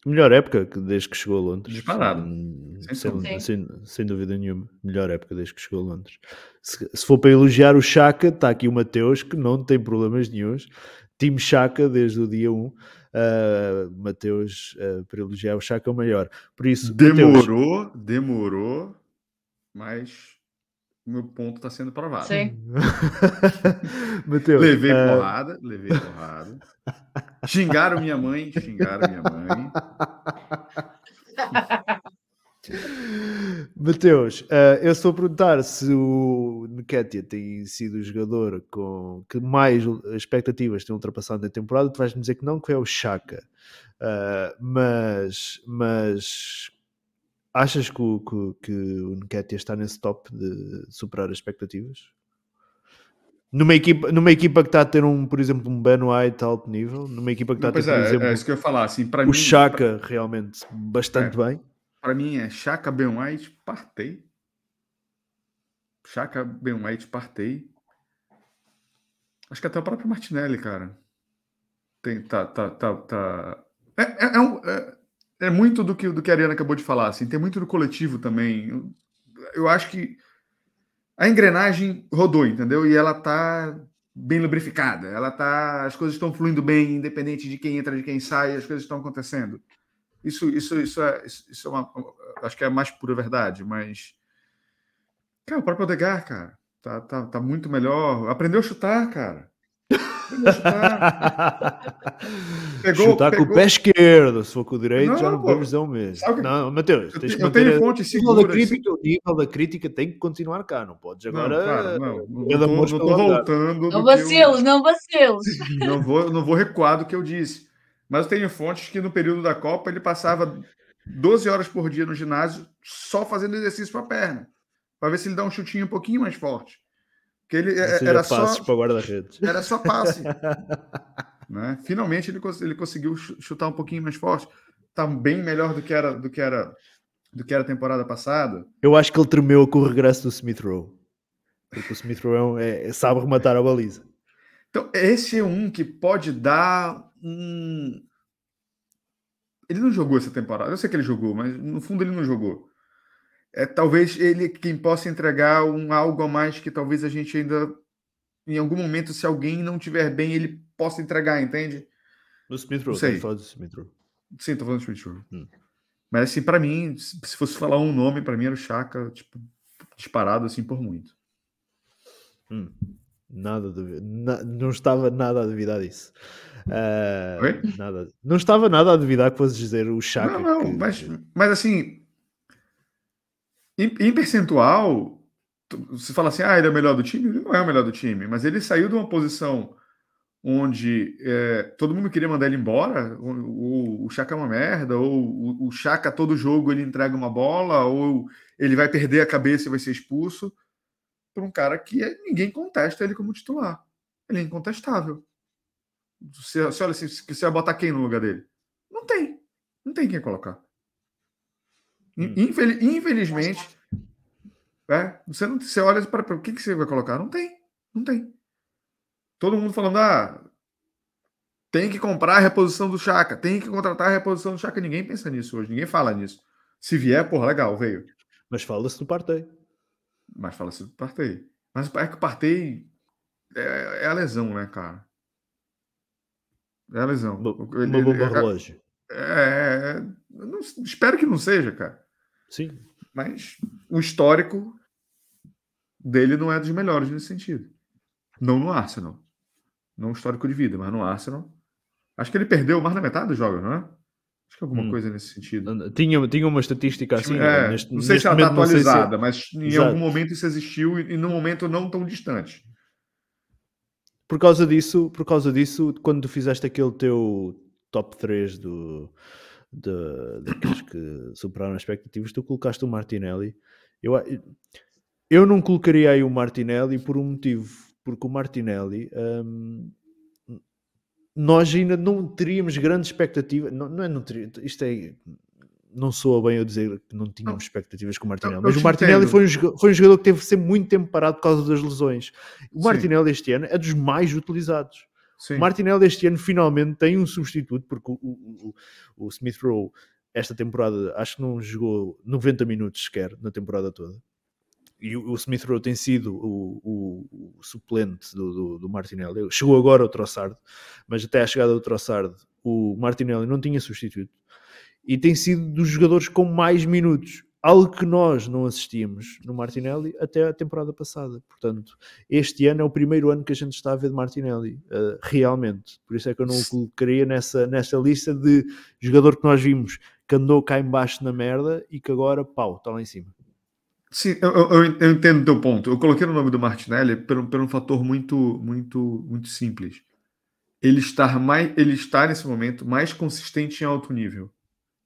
Melhor época desde que chegou a Londres. Disparado. Hum, sem, sem, sem, dúvida nenhuma. Melhor época desde que chegou a Londres. Se, se for para elogiar o Chaka, está aqui o Mateus, que não tem problemas nenhums. Time Chaka desde o dia 1. Uh, Mateus, uh, para elogiar o Chaka, é o maior. Por isso, demorou, Mateus... demorou, mas o meu ponto está sendo provado. Sim. Mateus, levei uh... porrada, levei porrada. Xingaram minha mãe, xingaram minha mãe. Mateus, uh, eu estou a perguntar se o Nketiah tem sido o jogador com que mais expectativas tem ultrapassado na temporada. Tu vais-me dizer que não, que é o Chaka. Uh, mas, mas achas que o, que, que o Nketiah está nesse top de superar as expectativas? Numa equipa, numa equipa que está a ter, um, por exemplo, um Ben White alto nível, numa equipa que está a ter, é, por exemplo, é isso que eu falar. Assim, o mim, Chaka pra... realmente bastante é, bem. Para mim é Chaka, Ben White, partei. Chaka, Ben White, partei. Acho que até o próprio Martinelli, cara. Tem, tá, tá, tá, tá... É, é, é, um, é, é, muito do que, do que a Ariana acabou de falar. Assim, tem muito do coletivo também. Eu, eu acho que a engrenagem rodou, entendeu? E ela tá bem lubrificada. Ela tá, as coisas estão fluindo bem, independente de quem entra, de quem sai, as coisas estão acontecendo. Isso, isso, isso é, isso é uma, acho que é a mais pura verdade, mas cara, o próprio Odegar, cara, tá, tá, tá muito melhor. Aprendeu a chutar, cara. pegou, Chutar pegou... com o pé esquerdo, se for com o direito, não, já não podemos dizer o mesmo. Não, Mateus, eu, tens eu tenho fontes seguras. Da crítica, o nível da crítica tem que continuar cá, não podes agora. Não, cara, não, não, estou voltando. Não vacilos, eu... não vacilos. Não vou, não vou recuar do que eu disse. Mas eu tenho fontes que no período da Copa ele passava 12 horas por dia no ginásio só fazendo exercício para a perna, para ver se ele dá um chutinho um pouquinho mais forte. Que ele é, era só para guarda-redes. Era só passe. né? Finalmente ele, ele conseguiu chutar um pouquinho mais forte. Está bem melhor do que era do que era do que era a temporada passada. Eu acho que ele tremeu com o regresso do Smith Rowe. Porque o Smith Rowe é, é, sabe rematar a baliza. Então, esse é um que pode dar um. Ele não jogou essa temporada. Eu sei que ele jogou, mas no fundo ele não jogou é talvez ele quem possa entregar um algo a mais que talvez a gente ainda em algum momento se alguém não tiver bem ele possa entregar entende no Smith Rowe tá falando do Smith Rowe sim tô falando do Smith Rowe hum. mas assim para mim se fosse falar um nome para mim era o Chaka tipo disparado assim por muito hum. Nada na, não estava nada a duvidar disso. Uh, nada não estava nada a duvidar que fosse dizer o Chaka não, não que... mas mas assim em, em percentual, você fala assim, ah, ele é o melhor do time? Ele não é o melhor do time, mas ele saiu de uma posição onde é, todo mundo queria mandar ele embora, o, o Chaka é uma merda, ou o, o Chaka todo jogo ele entrega uma bola, ou ele vai perder a cabeça e vai ser expulso, para um cara que ninguém contesta ele como titular. Ele é incontestável. Você, você olha assim, você vai botar quem no lugar dele? Não tem. Não tem quem colocar. Hum. Infeliz, infelizmente, é, você não você olha para o que, que você vai colocar? Não tem, não tem. Todo mundo falando, ah, tem que comprar a reposição do Chaka, tem que contratar a reposição do Chaka. Ninguém pensa nisso hoje, ninguém fala nisso. Se vier, porra, legal, veio. Mas fala-se do Partey. Mas fala-se do Partey. Mas é que o Partey é, é, a lesão, né, cara? É a lesão. Uma, uma bomba relógio. É, é, é não, espero que não seja, cara. Sim. Mas o histórico dele não é dos melhores nesse sentido. Não no Arsenal. Não histórico de vida, mas no Arsenal. Acho que ele perdeu mais da metade dos jogos, não é? Acho que alguma hum. coisa nesse sentido. Tinha, tinha uma estatística assim. É, neste, não sei se ela está atualizada, se... mas em Exato. algum momento isso existiu e, e num momento não tão distante. Por causa disso, por causa disso, quando tu fizeste aquele teu top 3 do, de, daqueles que superaram as expectativas, tu colocaste o Martinelli. Eu, eu não colocaria aí o Martinelli por um motivo, porque o Martinelli hum, nós ainda não teríamos grande expectativa. Não, não é não teria, isto é não soa bem eu dizer que não tínhamos expectativas com o Martinelli, mas o Martinelli foi um, foi um jogador que teve sempre muito tempo parado por causa das lesões. O Martinelli Sim. este ano é dos mais utilizados. Sim. Martinelli este ano finalmente tem um substituto, porque o, o, o, Smith Rowe esta temporada acho que não jogou 90 minutos sequer na temporada toda. E o, Smith Rowe tem sido o, o suplente do, do, do, Martinelli. Chegou agora o Trossard, mas até a chegada do Trossard o Martinelli não tinha substituto. E tem sido dos jogadores com mais minutos algo que nós não assistíamos no Martinelli até a temporada passada. Portanto, este ano é o primeiro ano que a gente está a ver de Martinelli, uh, realmente. Por isso é que eu não o colocaria nessa, nessa lista de jogador que nós vimos que andou cá embaixo na merda e que agora, pau, está lá em cima. Sim, eu, eu, eu entendo o teu ponto. Eu coloquei o nome do Martinelli por, por um fator muito, muito, muito simples. Ele está, mais, ele está nesse momento mais consistente em alto nível.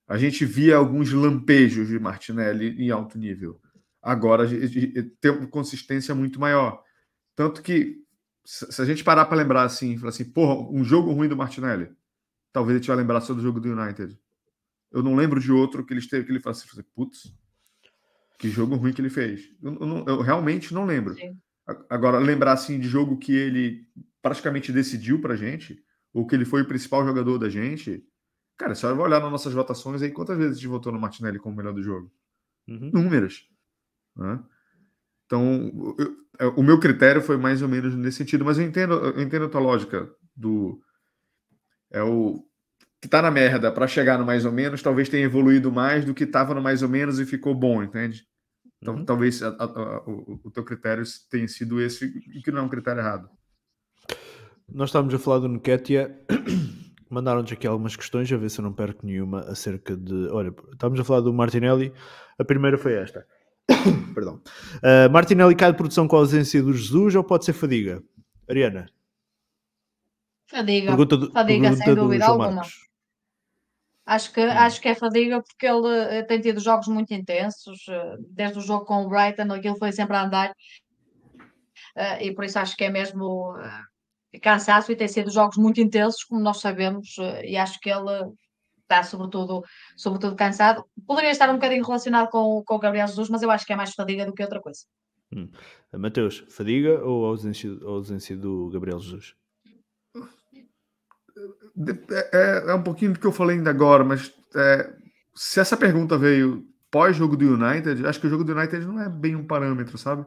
A gente via alguns lampejos de Martinelli em alto nível. Agora tem uma consistência muito maior. Tanto que, se a gente parar para lembrar assim, falar assim, porra, um jogo ruim do Martinelli, talvez a gente vai lembrar só do jogo do United. Eu não lembro de outro que ele esteve, que ele falasse, assim, putz, que jogo ruim que ele fez. Eu, eu, eu realmente não lembro. Sim. Agora, lembrar assim de jogo que ele praticamente decidiu pra gente, ou que ele foi o principal jogador da gente, Cara, você vai olhar nas nossas votações aí, quantas vezes a gente votou no Martinelli como melhor do jogo? Uhum. Números. Né? Então, eu, é, o meu critério foi mais ou menos nesse sentido, mas eu entendo, eu entendo a tua lógica do é o que tá na merda para chegar no mais ou menos, talvez tenha evoluído mais do que estava no mais ou menos e ficou bom, entende? Então, uhum. talvez a, a, a, o, o, teu critério tenha sido esse, e que não é um critério errado. Nós estávamos a falar do Nketia, mandaram-nos aqui algumas questões, a ver se eu não perco nenhuma acerca de. Olha, estávamos a falar do Martinelli, a primeira foi esta. Perdão. Uh, Martinelli cai de produção com a ausência do Jesus ou pode ser fadiga? Ariana? Fadiga. Pergunta do, fadiga, pergunta sem dúvida alguma. Acho que, hum. acho que é fadiga porque ele eh, tem tido jogos muito intensos, eh, desde o jogo com o Brighton, aquilo foi sempre a andar, uh, e por isso acho que é mesmo cansaço e tem sido jogos muito intensos, como nós sabemos, e acho que ele está sobretudo, sobretudo cansado. Poderia estar um bocadinho relacionado com, com o Gabriel Jesus, mas eu acho que é mais fadiga do que outra coisa. Hum. Mateus, fadiga ou ausência, ausência do Gabriel Jesus? É, é, um pouquinho do que eu falei ainda agora, mas é, se essa pergunta veio pós-jogo do United, acho que o jogo do United não é bem um parâmetro, sabe?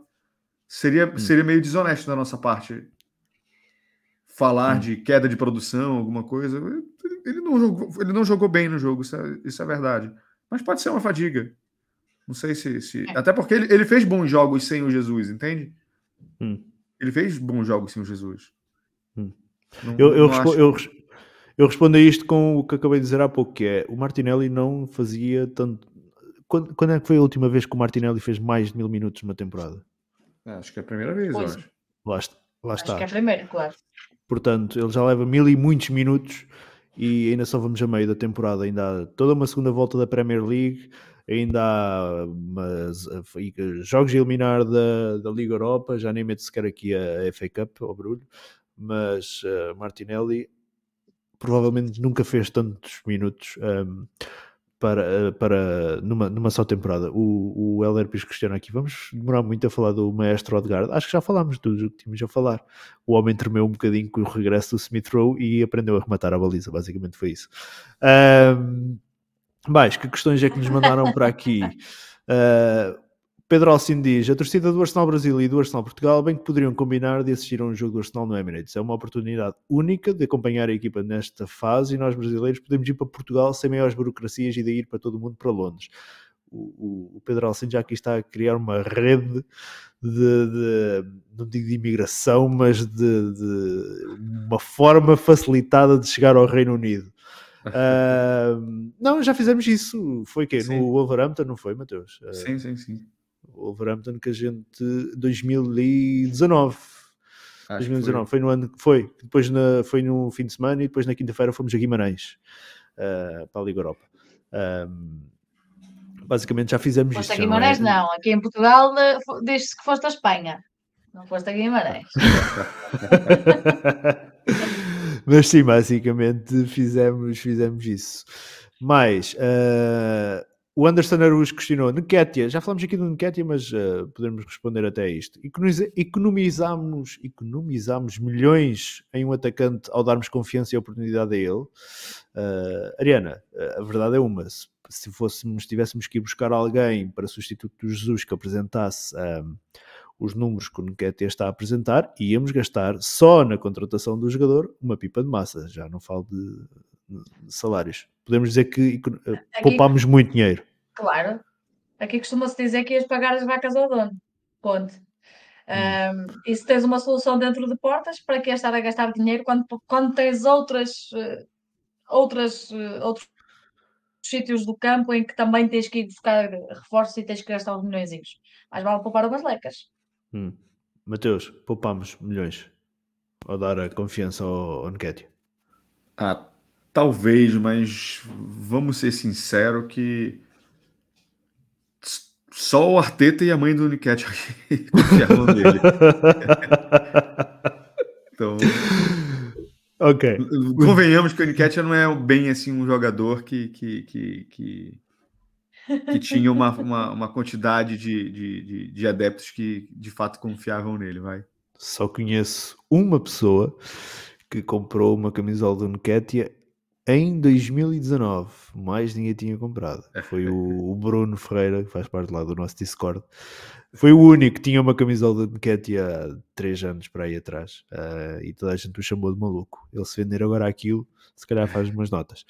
Seria, hum. seria meio desonesto da nossa parte falar hum. de queda de produção, alguma coisa. Ele não jogou, ele não jogou bem no jogo, isso é, isso é verdade. Mas pode ser uma fadiga. Não sei se. se... É. Até porque ele, ele fez bons jogos sem o Jesus, entende? Hum. Ele fez bons jogos sem o Jesus. Hum. Não, eu, eu, respo eu, eu, respondo a isto com o que acabei de dizer há pouco, que é o Martinelli não fazia tanto. Quando, quando é que foi a última vez que o Martinelli fez mais de mil minutos numa temporada? É, acho que é a primeira vez, pois. acho. Lá, lá está. Acho que é a primeira, claro. Portanto, ele já leva mil e muitos minutos e ainda só vamos a meio da temporada. Ainda há toda uma segunda volta da Premier League, ainda há mas, jogos a eliminar da, da Liga Europa. Já nem meto sequer aqui a, a FA Cup ao Brulho, mas uh, Martinelli provavelmente nunca fez tantos minutos. Um, para, eh, para numa, numa só temporada. O, o Helder Pires questiona aqui: vamos demorar muito a falar do maestro Odegaard? Acho que já falámos do que tínhamos a falar. O homem tremeu um bocadinho com o regresso do Smith Rowe e aprendeu a rematar a baliza. Basicamente foi isso. Um, mais, que questões é que nos mandaram para aqui? Uh, Pedro Alcim diz: a torcida do Arsenal Brasil e do Arsenal Portugal bem que poderiam combinar de assistir a um jogo do Arsenal no Emirates. É uma oportunidade única de acompanhar a equipa nesta fase e nós brasileiros podemos ir para Portugal sem maiores burocracias e de ir para todo mundo para Londres. O, o Pedro Alcim já aqui está a criar uma rede de, de não digo de imigração, mas de, de, uma forma facilitada de chegar ao Reino Unido. Uh, não, já fizemos isso. Foi que No Wolverhampton, não foi, Mateus? Uh, sim, sim, sim o Wolverhampton que a gente 2019 Acho 2019 foi. foi. no ano que foi depois na, foi no fim de semana e depois na quinta-feira fomos a Guimarães uh, para a Liga Europa um, basicamente já fizemos foste isto a Guimarães não, é? não, aqui em Portugal desde que foste a Espanha não foste a Guimarães mas sim, basicamente fizemos, fizemos isso mais uh, o Anderson Araújo questionou, Nketiah, já falamos aqui do Nketiah, mas uh, podemos responder até isto. Economizamos, economizamos milhões em um atacante ao darmos confiança e oportunidade a ele. Uh, Ariana, eh, a verdade é uma, se, se fôssemos, tivéssemos que ir buscar alguém para substituto do Jesus que apresentasse um, os números que o Nketiah está a apresentar, íamos gastar só na contratação do jogador uma pipa de massa, já não falo de salários. Podemos dizer que Aqui, poupámos muito dinheiro. Claro. Aqui costuma-se dizer que ias pagar as vacas ao dono. Ponto. Um, e se tens uma solução dentro de portas, para que estar a gastar dinheiro quando, quando tens outras, uh, outras, uh, outros sítios do campo em que também tens que ir buscar reforços e tens que gastar uns milhões? Mas vale poupar umas lecas. Hum. Mateus, poupamos milhões ao dar a confiança ao, ao Ah, talvez, mas vamos ser sinceros que só o Arteta e a mãe do Niket confiavam nele. então. Ok. Convenhamos que o Niket não é bem assim um jogador que, que, que, que, que tinha uma, uma, uma quantidade de, de, de, adeptos que de fato confiavam nele, vai. Só conheço uma pessoa que comprou uma camisola do Nketiah em 2019, mais ninguém tinha comprado. Foi o, o Bruno Ferreira, que faz parte lá do nosso Discord. Foi o único que tinha uma camisola de Nketi há 3 anos para aí atrás. Uh, e toda a gente o chamou de maluco. Ele se vender agora aquilo, se calhar faz umas notas.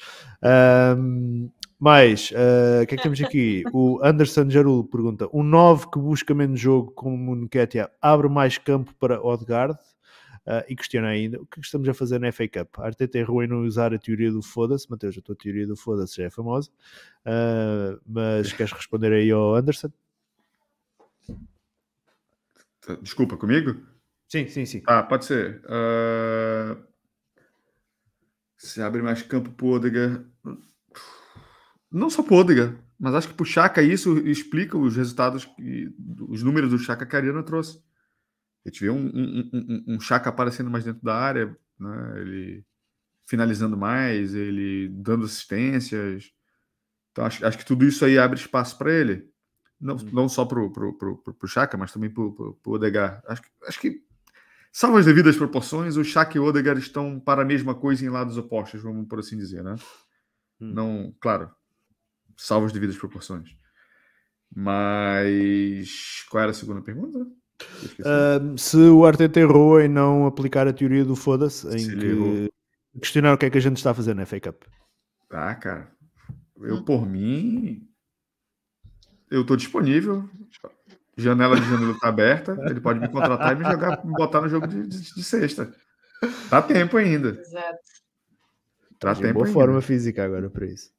Um, mais, uh, o que é que temos aqui? O Anderson Jarul pergunta: um 9 que busca menos jogo como o Nketiah abre mais campo para Odegaard? Uh, e questiona ainda o que é estamos a fazer na FA Cup. A Arteta errou em não usar a teoria do foda-se. Mateus, a tua teoria do foda-se já é famosa. Uh, mas queres responder aí ao Anderson? Desculpa, comigo? Sim, sim, sim. Ah, pode ser. Uh... Se abre mais campo pro Odegaard. Não só pro Odegaard, mas acho que pro Chaka isso explica os resultados, que, os números do Chaka que a Ariana trouxe. A gente vê um, um, um, um Chaka aparecendo mais dentro da área, né? ele finalizando mais, ele dando assistências. Então acho, acho que tudo isso aí abre espaço para ele. Não, hum. não só pro, pro Chaka, mas também pro, pro Odegar. Acho, acho que, salvo as devidas proporções, o Chaka e o Odegar estão para a mesma coisa em lados opostos, vamos por assim dizer, né? Hum. Não, claro, salvo as devidas proporções. Mas qual era a segunda pergunta? Uh, se o Arteta errou em não aplicar a teoria do foda-se, em se que questionar o que é que a gente está a fazer na FA Cup. Ah, cara, eu hum. por mim, eu estou disponível. Janela de janeiro está aberta. Ele pode me contratar e me jogar, me botar no jogo de, de, de sexta. Dá tempo ainda. Exato. Dá tempo boa ainda. forma física agora para isso.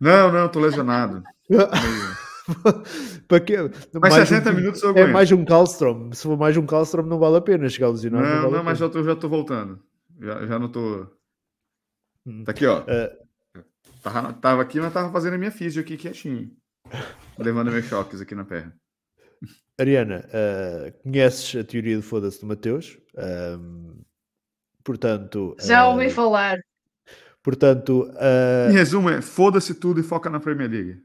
Não, não, tô lesionado. para quê? Mas 60 um, minutos É mais um Kallstrom. Se for mais um Kallstrom, não vale a pena chegar lesionado. Não, não, vale não mas já tô, já tô voltando. Já, já não tô. Hum. Tá aqui, ó. Uh... Tava, tava aqui, mas tava fazendo a minha física aqui quietinho. Levando meus choques aqui na perna. Ariana, uh, conheces a teoria do foda-se do Mateus? Um, portanto. Já ouvi uh, falar. Portanto. Uh, em resumo, é foda-se tudo e foca na Premier League.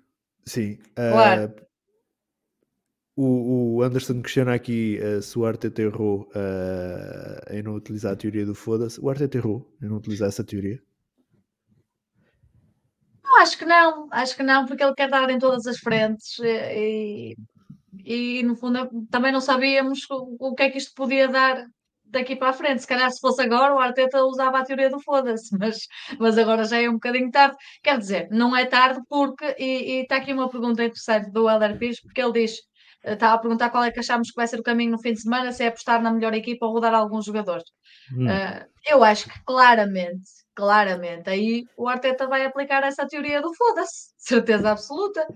Sim. Claro. O, o, Anderson questiona aqui uh, se o Arteta errou uh, em não utilizar a teoria do foda-se. O Arteta errou em não utilizar essa teoria? acho que não, acho que não, porque ele quer dar em todas as frentes e, e, e no fundo também não sabíamos o, o que é que isto podia dar daqui para a frente. Se calhar se fosse agora, o Arteta usava a teoria do foda-se, mas, mas agora já é um bocadinho tarde. Quer dizer, não é tarde porque, e, e está aqui uma pergunta interessante do Helder Pires, porque ele diz, estava a perguntar qual é que achamos que vai ser o caminho no fim de semana, se é apostar na melhor equipa ou rodar alguns jogadores. Hum. Uh, eu acho que claramente, claramente, aí o Arteta vai aplicar essa teoria do foda-se, certeza absoluta,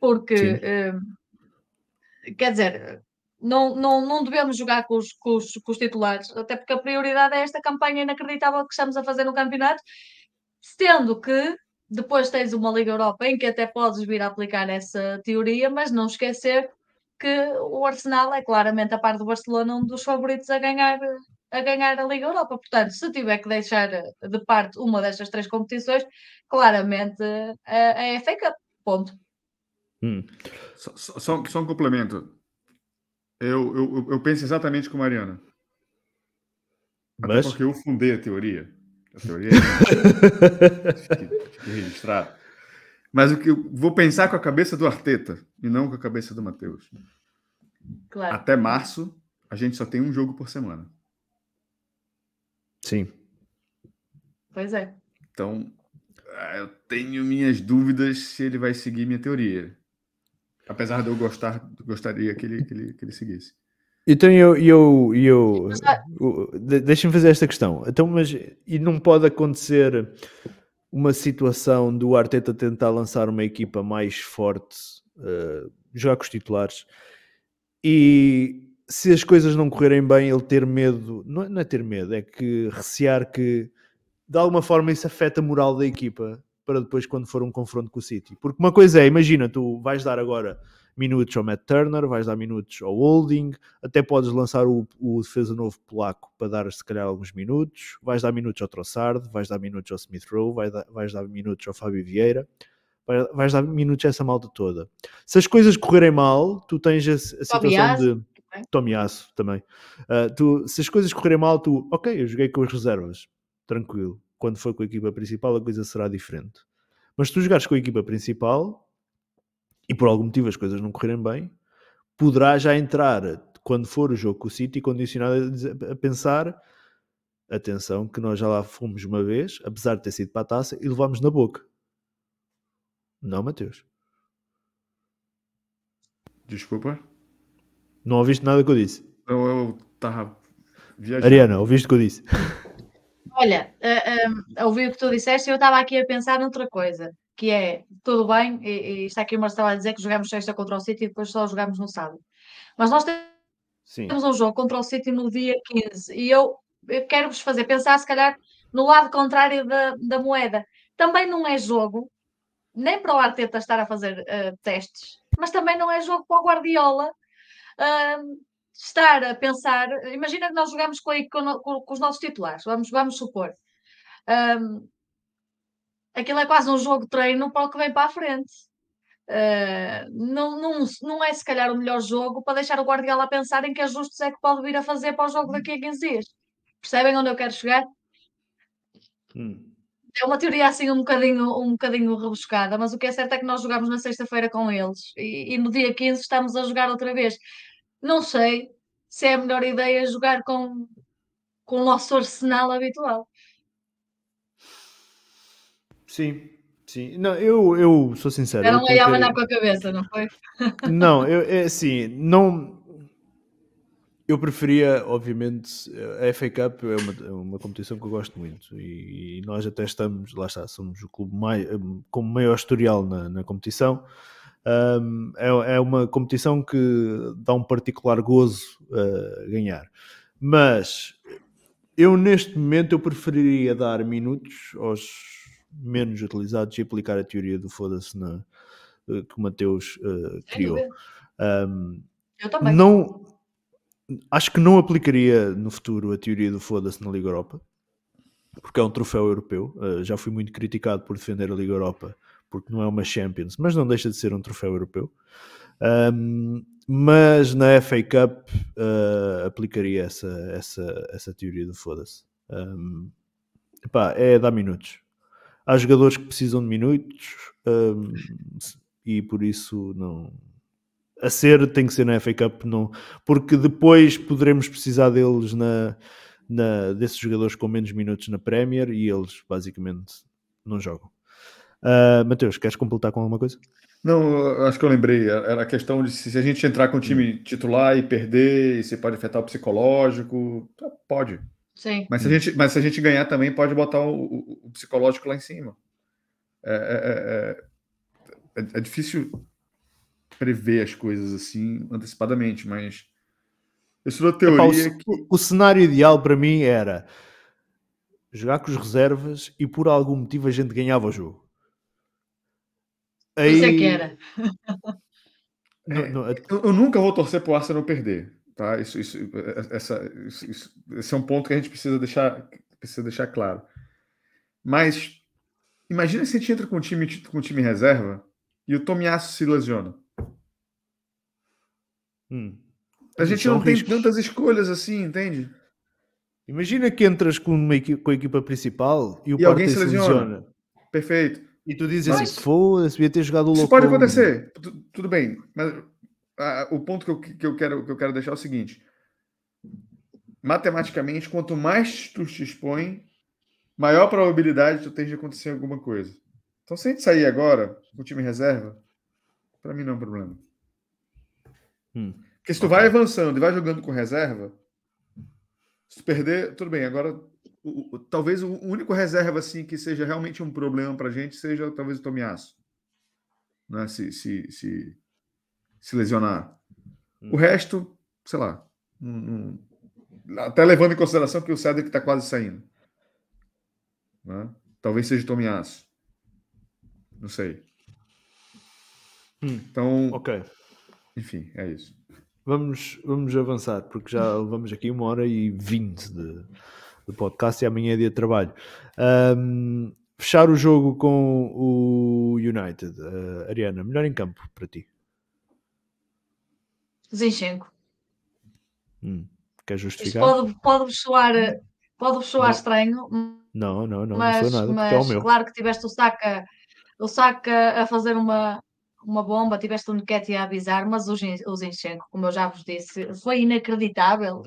porque uh, quer dizer, não, não, não devemos jogar com os, com, os, com os titulares, até porque a prioridade é esta campanha inacreditável que estamos a fazer no campeonato, sendo que depois tens uma Liga Europa em que até podes vir a aplicar essa teoria, mas não esquecer que o Arsenal é claramente, a par do Barcelona, um dos favoritos a ganhar, a ganhar a Liga Europa. Portanto, se tiver que deixar de parte uma destas três competições, claramente a, a FA Cup. Ponto. Hum. Só, só, só um complemento. Eu, eu, eu penso exatamente como a Mariana. Até Mas... porque eu fundei a teoria. A teoria é registrado. Mas o que eu vou pensar com a cabeça do Arteta e não com a cabeça do Matheus. Claro. Até março, a gente só tem um jogo por semana. Sim. Pois é. Então, ah, eu tenho minhas dúvidas se ele vai seguir minha teoria. Apesar de eu gostar, gostaria que ele, que ele, que ele seguisse. Então eu, eu, eu, eu deixa-me fazer esta questão. Então, mas e não pode acontecer uma situação do Arteta tentar lançar uma equipa mais forte, uh, jogar com os titulares, e se as coisas não correrem bem, ele ter medo, não é, não é ter medo, é que recear que de alguma forma isso afeta a moral da equipa para depois quando for um confronto com o City. Porque uma coisa é, imagina, tu vais dar agora minutos ao Matt Turner, vais dar minutos ao Holding, até podes lançar o, o defesa novo polaco para dar se calhar alguns minutos, vais dar minutos ao Trossard, vais dar minutos ao Smith Rowe, vais dar, vais dar minutos ao Fábio Vieira, vais, vais dar minutos a essa malta toda. Se as coisas correrem mal, tu tens a, a situação de... Tomiasso também. Uh, tu, se as coisas correrem mal, tu, ok, eu joguei com as reservas, tranquilo quando for com a equipa principal a coisa será diferente. Mas se tu jogares com a equipa principal e por algum motivo as coisas não correrem bem, poderá já entrar, quando for o jogo com o City, condicionado a, a pensar atenção, que nós já lá fomos uma vez, apesar de ter sido para a taça, e levámos na boca. Não, Mateus? Desculpa? Não ouviste nada que eu disse? Eu estava viajando. Ariana, ouviste o que eu disse? Olha, uh, uh, ouvi o que tu disseste eu estava aqui a pensar noutra coisa, que é, tudo bem, e, e está aqui o Marcelo a dizer que jogamos sexta contra o City e depois só jogamos no sábado. Mas nós temos um jogo contra o City no dia 15 e eu, eu quero-vos fazer pensar, se calhar, no lado contrário da, da moeda. Também não é jogo, nem para o Arteta estar a fazer uh, testes, mas também não é jogo para o Guardiola uh, estar a pensar. Imagina que nós jogamos com, com, com, os nossos titulares, vamos, vamos supor. Um, aquilo é quase um jogo de treino para o que vem para a frente. Uh, não, não, não é se calhar o melhor jogo para deixar o Guardiola a pensar em que ajustes é que pode vir a fazer para o jogo daqui a 15 dias. Percebem onde eu quero chegar? Hum. É uma teoria assim um bocadinho, um bocadinho rebuscada, mas o que é certo é que nós jogamos na sexta-feira com eles e, e, no dia 15 estamos a jogar outra vez. Não sei se é a melhor ideia jogar com, com o nosso arsenal habitual. Sim, sim. Não, eu, eu sou sincero. Era um aí a com a cabeça, não foi? Não, eu, é assim, não eu preferia, obviamente, a FA Cup é uma, é uma competição que eu gosto muito e, e, nós até estamos, lá está, somos o clube mais, com maior historial na, na competição. Um, é, é, uma competição que dá um particular gozo a ganhar. Mas eu, neste momento, eu preferiria dar minutos aos menos utilizados e aplicar a teoria do foda-se que o Mateus uh, criou. Um, eu também. Não acho que não aplicaria no futuro a teoria do foda-se na Liga Europa, porque é um troféu europeu. Uh, já fui muito criticado por defender a Liga Europa, porque não é uma Champions, mas não deixa de ser um troféu europeu. Um, mas na FA Cup uh, aplicaria essa, essa, essa teoria do foda-se. Um, é dar minutos. Há jogadores que precisam de minutos um, e por isso não, a ser tem que ser na FA Cup, não, porque depois poderemos precisar deles na, na, desses jogadores com menos minutos na Premier e eles basicamente não jogam. Uh, Mateus, queres completar com alguma coisa? Não, acho que eu lembrei. Era a questão de se a gente entrar com o time hum. titular e perder, e se pode afetar o psicológico. Tá, pode. Sim. Mas se a gente, mas se a gente ganhar também, pode botar o, o, o psicológico lá em cima. É, é, é, é, é difícil prever as coisas assim antecipadamente, mas eu sou da teoria o, que... o cenário ideal para mim era jogar com os reservas e por algum motivo a gente ganhava o jogo. Aí... Isso é que era. É, não, não, eu, eu, nunca vou torcer para o Arsenal perder, tá? Isso, isso, essa, isso, isso, esse é um ponto que a gente precisa deixar, precisa deixar claro. Mas imagina se a gente entra com o time, com o time reserva e o Tomiasso se lesiona. Hum. A gente não tem tantas escolhas assim, entende? Imagina que entras com, uma equipa, com a equipa principal e o e alguém se lesiona. Perfeito. E tu dizes mas, assim, foda-se, devia ter jogado o Isso pode acontecer, tudo bem. Mas o ponto que eu, que, eu quero, que eu quero deixar é o seguinte. Matematicamente, quanto mais tu te expõe, maior probabilidade tu tens de acontecer alguma coisa. Então, se a gente sair agora com o time reserva, para mim não é um problema. Hum. Porque se tu vai avançando e vai jogando com reserva, se tu perder, tudo bem. Agora, o, o, talvez o único reserva assim que seja realmente um problema para gente seja talvez o Tomiasso, né? Se, se, se, se lesionar. Hum. O resto, sei lá, até levando em consideração que o Cedric está quase saindo. Né? Talvez seja o Tomiasso. Não sei. Hum. Então, ok. Enfim, é isso. Vamos, vamos avançar, porque já levamos aqui uma hora e vinte de, de podcast e amanhã é dia de trabalho. Um, fechar o jogo com o United. Uh, Ariana, melhor em campo para ti? Zinchenko. Hum, quer justificar? pode, pode soar pode soar estranho. Não, não, não, mas, não sou nada, mas é o meu. claro que tiveste o Saka, o Saka a fazer uma, uma bomba, tiveste o Nketiah a avisar, mas o, o Zinchenko, como eu já vos disse, foi inacreditável.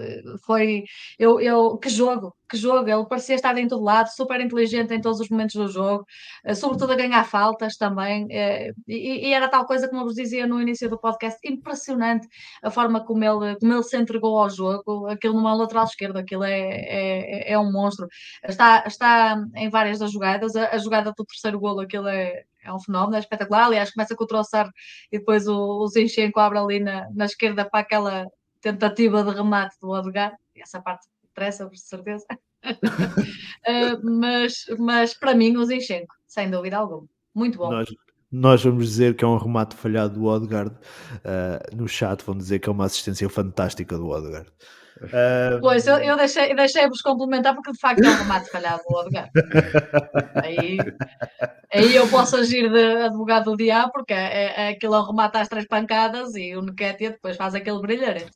Foi, eu, eu, que jogo, que jogo. Ele parecia estar em todo lado, super inteligente em todos os momentos do jogo, eh, sobretudo a ganhar faltas também. Eh, e, e era tal coisa, como eu vos dizia no início do podcast, impressionante a forma como ele, como ele se entregou ao jogo. Aquilo numa lateral esquerda, aquilo é, é, é um monstro. Está, está em várias das jogadas, a, a jogada do terceiro golo, aquilo é é um fenómeno, é espetacular. Aliás, começa com o Troçar e depois o, o Zinchenko abre ali na, na esquerda para aquela tentativa de remate do Odegaard. Essa parte interessa, por certeza. uh, mas, mas para mim, o Zinchenko, sem dúvida alguma. Muito bom. Nós, nós vamos dizer que é um remate falhado do Odegaard. Uh, no chat vão dizer que é uma assistência fantástica do Odegaard. Uh... Pois, eu, eu deixei-vos deixei complementar porque de facto é um remate falhado do Odegaard. aí, aí eu posso agir de advogado do diabo porque é, é, é aquele remate às três pancadas e o Nketiah depois faz aquele brilharete.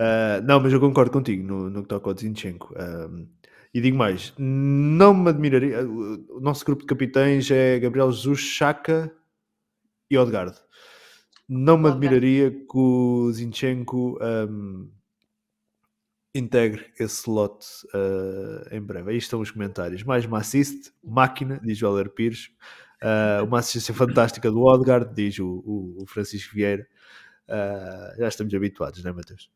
Uh, não, mas eu concordo contigo no, no que toca ao Zinchenko. E digo mais, não me admiraria. O nosso grupo de capitães é Gabriel Jesus, Chaka e Odegaard. Não me admiraria que o Zinchenko um, integre esse slot uh, em breve. Aí estão os comentários. Mais uma assist, máquina, diz o Aler Pires. Uh, uma assistência fantástica do Odegaard, diz o, o, o Francisco Vieira. Uh, já estamos habituados, não é, Matheus?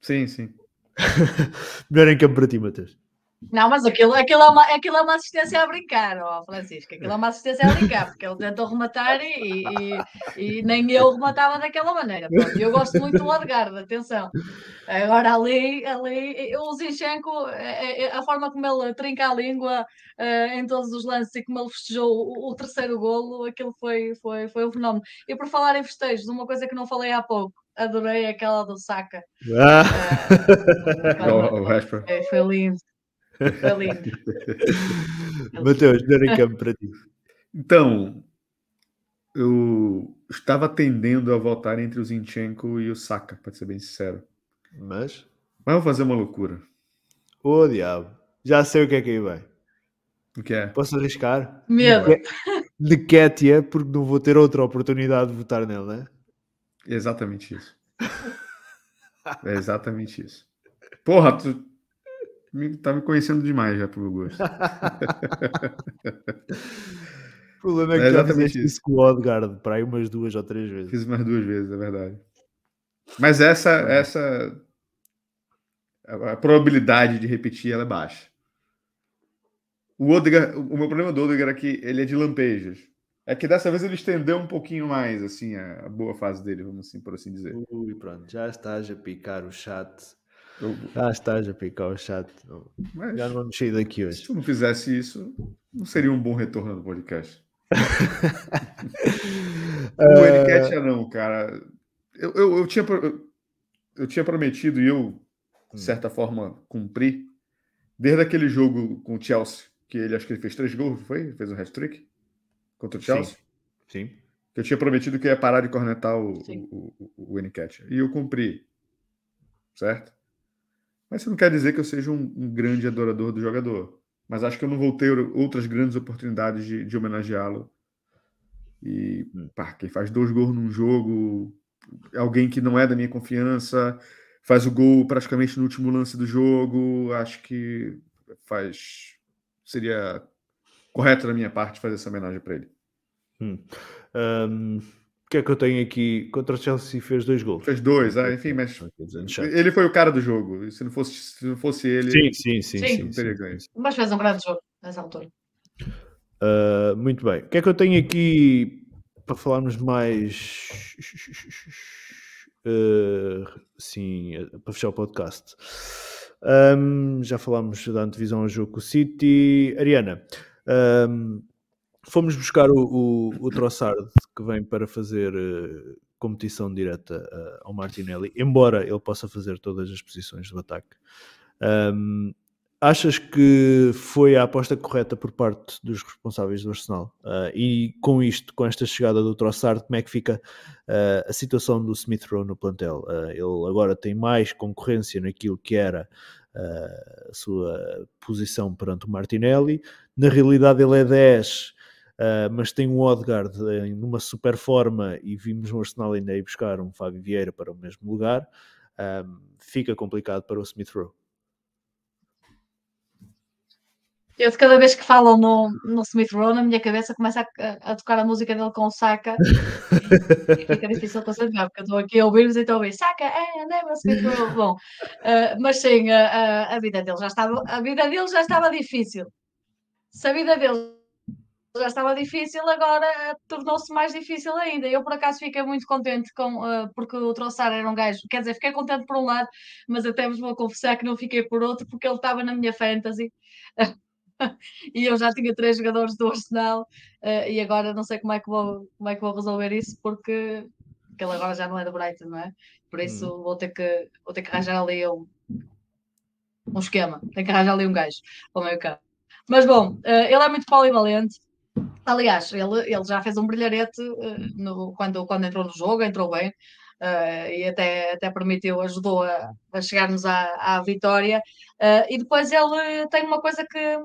Sim, sim. Melhor em campo para ti, Matheus. Não, mas aquilo, aquilo, é, uma, aquilo é uma assistência a brincar, ó, Francisco. Aquilo é uma assistência a brincar, porque ele tentou rematar e, e, e nem eu rematava daquela maneira. Pronto, eu gosto muito do Odegaard, atenção. Agora ali, ali o Zinchenko, é, é, a forma como ele trinca a língua uh, em todos os lances e como ele festejou o, o, terceiro golo, aquilo foi, foi, foi um fenómeno. E por falar em festejos, uma coisa que não falei há pouco, adorei aquela do Saka. Ah. Uh, foi lindo. Foi lindo. Mateus, dar em campo para ti. Então, eu estava tendendo a votar entre o Zinchenko e o Saka, para ser bem sincero. Mas? Mas vou fazer uma loucura. Ô oh, diabo, já sei o que é que aí vai. O que é? Posso arriscar? Medo. De Kétia, porque não vou ter outra oportunidade de votar nele, não é? Exatamente isso. é exatamente isso. Porra, tu, tá me conhecendo demais já pelo gosto. o problema é que é já fizeste isso com o Odgard para aí umas duas ou três vezes. Fiz umas duas vezes, é verdade. Mas essa, essa a probabilidade de repetir ela é baixa. O Odegaard, o meu problema do Odegaard é que ele é de lampejos. É que dessa vez ele estendeu um pouquinho mais assim a, a boa fase dele, vamos assim por assim dizer. Ui, pronto, já estás a picar o chat ah, estás a picar o chat. Mas, Já não sair daqui hoje. Se tu não fizesse isso, não seria um bom retorno do podcast. o Enquete uh... não, cara. Eu, eu, eu, tinha, eu tinha prometido e eu, de hum. certa forma, cumpri. Desde aquele jogo com o Chelsea, que ele acho que ele fez três gols, foi? Fez um hat-trick contra o Chelsea. Sim. Sim. Eu tinha prometido que ia parar de cornetar o, o, o, o E eu cumpri. Certo? Mas isso não quer dizer que eu seja um, um grande adorador do jogador. Mas acho que eu não vou ter outras grandes oportunidades de, de homenageá-lo. E hum. pá, quem faz dois gols num jogo, alguém que não é da minha confiança, faz o gol praticamente no último lance do jogo, acho que faz seria correto da minha parte fazer essa homenagem para ele. Hum. Um que é que eu tenho aqui? Contra o Chelsea fez dois gols. Fez dois, ah, enfim, mas ele foi o cara do jogo. Se não fosse, se não fosse ele, sim, sim, sim, sim, sim, teria ganho. Mas fez um grande jogo nessa altura. Uh, muito bem. O que é que eu tenho aqui para falarmos mais? Uh, sim, para fechar o podcast. Um, já falámos da antevisão ao jogo com o City. Ariana, um, fomos buscar o, o, o Trossard que vem para fazer uh, competição direta uh, ao Martinelli, embora ele possa fazer todas as posições do ataque. Um, achas que foi a aposta correta por parte dos responsáveis do Arsenal? Uh, e com isto, com esta chegada do Trossard, como é que fica uh, a situação do Smith Rowe no plantel? Uh, ele agora tem mais concorrência naquilo que era a sua posição perante o Martinelli. Na realidade, ele é 10, uh, mas tem um Odegaard em numa super forma e vimos o Arsenal ainda ir buscar um Fábio Vieira para o mesmo lugar. Um, fica complicado para o Smith Rowe. Eu de cada vez que falam no, no Smith Rowe, na minha cabeça começa a, a, tocar a música dele com o Saka e, fica difícil concentrar, porque eu estou aqui a ouvir-vos e estou a ouvir Saka, é, never Smith Rowe. Bom, uh, mas sim, a, a, vida dele já estava, a vida dele já estava difícil. Se a vida dele já estava difícil, agora tornou-se mais difícil ainda. Eu, por acaso, fiquei muito contente com, uh, porque o Troçar era um gajo, quer dizer, fiquei contente por um lado, mas até vos vou confessar que não fiquei por outro, porque ele estava na minha fantasy. e eu já tinha três jogadores do Arsenal uh, e agora não sei como é que vou, como é que vou resolver isso porque, porque ele agora já não é do Brighton, não é? Por isso uhum. vou, ter que, vou ter que arranjar ali um, um esquema, tenho que arranjar ali um gajo para o meio campo. Mas bom, uh, ele é muito polivalente. Aliás, ele, ele já fez um brilharete uh, no, quando, quando entrou no jogo, entrou bem. Uh, e até, até permitiu, ajudou a, a chegarmos à, à vitória. Uh, e depois ele tem uma coisa que,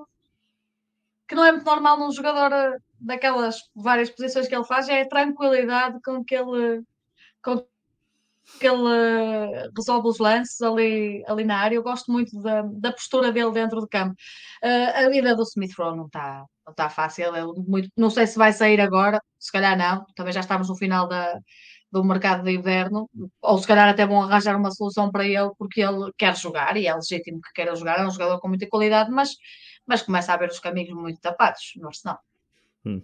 que não é muito normal num jogador eh, daquelas várias posições que ele faz, é a tranquilidade com que ele, com que ele eh, resolve os lances ali, ali na área. Eu gosto muito da, da postura dele dentro do campo. Uh, a vida do Smith Rowe não está não tá fácil. muito, não sei se vai sair agora, se calhar não. Também já estamos no final da, do mercado de inverno, ou se calhar até vão arranjar uma solução para ele, porque ele quer jogar e é legítimo que queira jogar. É um jogador com muita qualidade, mas mas começa a haver os caminhos muito tapados no Arsenal. Hum.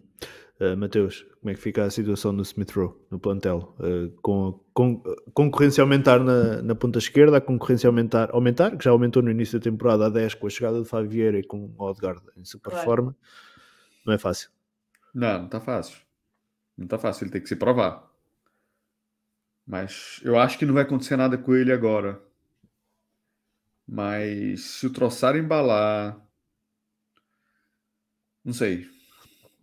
Uh, Mateus, como é que fica a situação do Smith Rowe no plantel? Uh, com, com concorrência aumentar na, na ponta esquerda, a concorrência aumentar, aumentar, que já aumentou no início da temporada a 10 com a chegada de Vieira e com o Odegaard em super claro. forma, não é fácil. Não, não está fácil. Não está fácil, ele tem que se provar. Mas eu acho que não vai acontecer nada com ele agora. Mas se o Troçar embalar, não sei.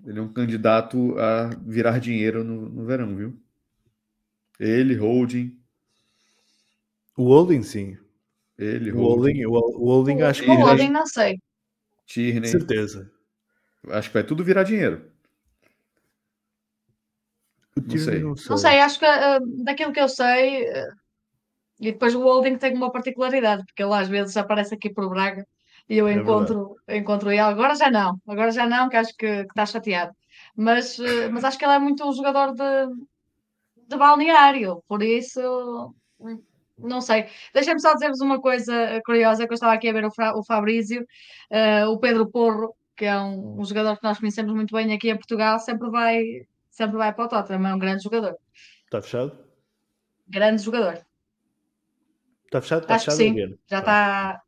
Ele é um candidato a virar dinheiro no, no verão, viu? Ele, Holding. O Holding, sim. Ele, o Holding. O Holding, acho que. O Holding, não sei. Tierney. Certeza. Acho que vai tudo virar dinheiro. Não sei. não sei. Não sei, acho que uh, daquilo que eu sei. Uh, e depois o Holding tem uma particularidade, porque ele às vezes aparece aqui por Braga e eu é encontro, encontro ele. Agora já não, agora já não, que acho que, está chateado. Mas, eh, mas acho que ele é muito um jogador de, de balneário, por isso não sei. Deixem-me só dizer-vos uma coisa curiosa que eu estava aqui a ver o, Fra, o Fabrício, uh, o Pedro Porro, que é um, um, jogador que nós conhecemos muito bem aqui em Portugal, sempre vai, sempre vai para o Tottenham, é um grande jogador. Está fechado? Grande jogador. Está fechado? Está Acho fechado? Que sim. Já está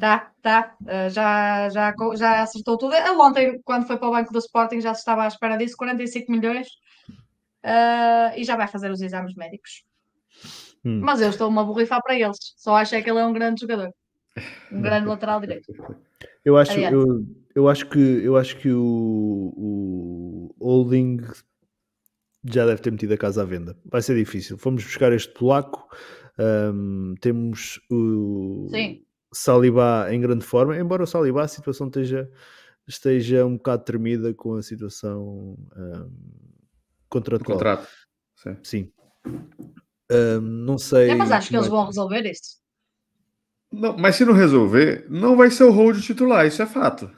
Tá, tá. Uh, já, já, já acertou tudo. Ele ontem, quando foi para o banco do Sporting, já se estava à espera disso, 45 milhões. Uh, e já vai fazer os exames médicos. Hum. Mas eu estou uma borrifar para eles. Só achei que ele é um grande jogador. Um grande lateral direito. Eu acho, eu, eu acho que, eu acho que o, o Holding já deve ter metido a casa à venda. Vai ser difícil. Fomos buscar este polaco. Um, temos o. Sim Saliba em grande forma, embora o Saliba a situação esteja, esteja um bocado tremida com a situação um, contratual. Contrato. Sim. Sim. Um, não sei. É, mas acho que eles vão resolver isso. Não, mas se não resolver, não vai ser o hold titular, isso é fato.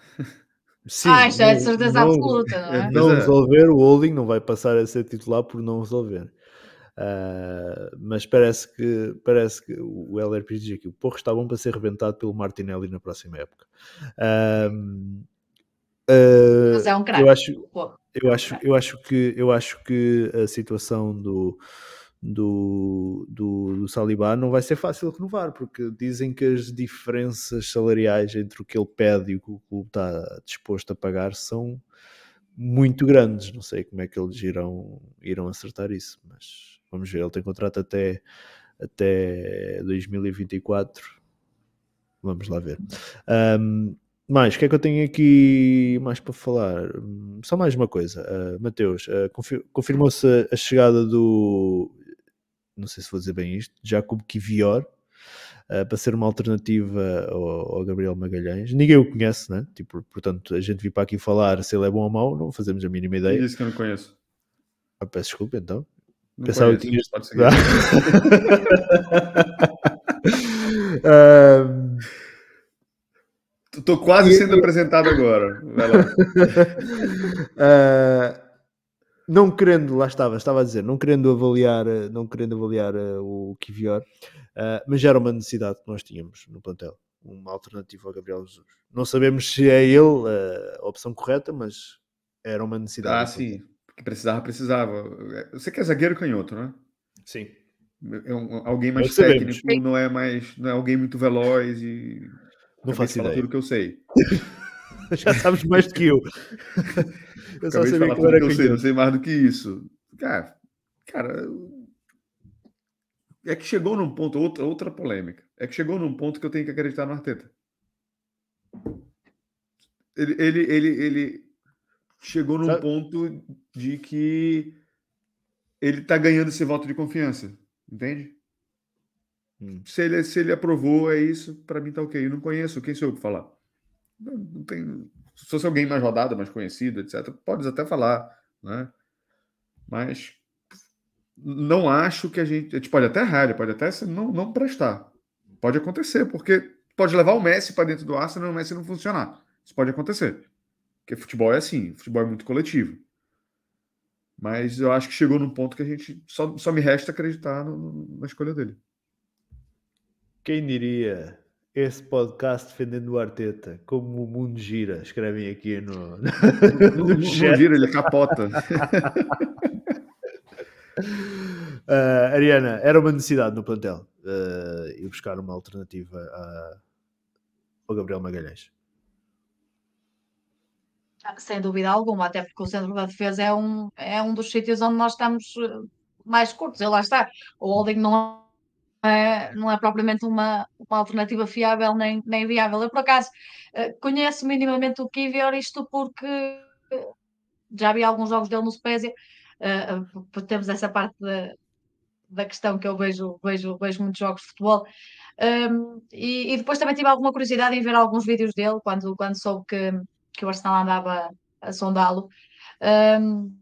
Sim, ah, isso é de certeza não, absoluta, não é? Não resolver, o holding não vai passar a ser titular por não resolver. Uh, mas parece que, parece que o LRP diz aqui: o Porro está bom para ser rebentado pelo Martinelli na próxima época. Uh, uh, mas é um craque. Eu acho, eu, acho, eu, acho que, eu acho que a situação do, do, do, do Saliba não vai ser fácil renovar, porque dizem que as diferenças salariais entre o que ele pede e o que o clube está disposto a pagar são muito grandes. Não sei como é que eles irão, irão acertar isso, mas Vamos ver, ele tem contrato até, até 2024. Vamos lá ver. Um, mais, o que é que eu tenho aqui mais para falar? Só mais uma coisa, uh, Mateus. Uh, confir Confirmou-se a chegada do. Não sei se vou dizer bem isto, Jacob Kivior. uh, para ser uma alternativa ao, ao, Gabriel Magalhães. Ninguém o conhece, né? Tipo, portanto, a gente vir para aqui falar se ele é bom ou mau, não fazemos a mínima ideia. Isso que eu não conheço. Ah, peço desculpa então. Não Pensava que tinhas. Pode seguir. Estou quase sendo apresentado agora. uh, não querendo, lá estava, estava a dizer, não querendo avaliar, não querendo avaliar uh, o Kivior, uh, mas já era uma necessidade que nós tínhamos no plantel, uma alternativa ao Gabriel Jesus. Não sabemos se é ele a opção correta, mas era uma necessidade. Ah, sim, que precisava, precisava. Você quer zagueiro canhoto, né? Sim. É um, alguém mais técnico, não é mais, não é alguém muito veloz e não faço ideia. tudo que eu sei. Já sabes mais do que eu. eu só sabia que, era que eu sei, não sei mais do que isso. Cara, cara, é que chegou num ponto, outra, outra polêmica. É que chegou num ponto que eu tenho que acreditar no Arteta. Ele, ele, ele, ele chegou num Sabe? ponto de que ele tá ganhando esse voto de confiança. Entende? Hum. Se, ele, se ele aprovou, é isso, para mim tá ok. Eu não conheço, quem sou eu para falar? Não, não tem. Se fosse alguém mais rodado, mais conhecido, etc., pode até falar, né? Mas não acho que a gente. A gente pode até errar, pode até não, não prestar. Pode acontecer, porque pode levar o Messi para dentro do Arsenal e o Messi não funcionar. Isso pode acontecer. Porque futebol é assim, futebol é muito coletivo. Mas eu acho que chegou num ponto que a gente só, só me resta acreditar no, na escolha dele. Quem diria esse podcast defendendo o Arteta, como o mundo gira, escrevem aqui no, no, no mundo gira, ele capota. uh, Ariana, era uma necessidade no plantel uh, ir buscar uma alternativa a, ao Gabriel Magalhães. Sem dúvida alguma, até porque o centro da defesa é um, é um dos sítios onde nós estamos eh, mais curtos, e lá está. O holding não é, não é propriamente uma, uma alternativa fiável nem, nem viável. Eu, por acaso, eh, conheço minimamente o Kivior, isto porque já vi alguns jogos dele no Spezia, temos essa parte da, da questão que eu vejo, vejo, vejo muitos jogos de futebol. Um, e, e, depois também tive alguma curiosidade em ver alguns vídeos dele quando, quando soube que, que o Arsenal andava a sondá-lo. Um,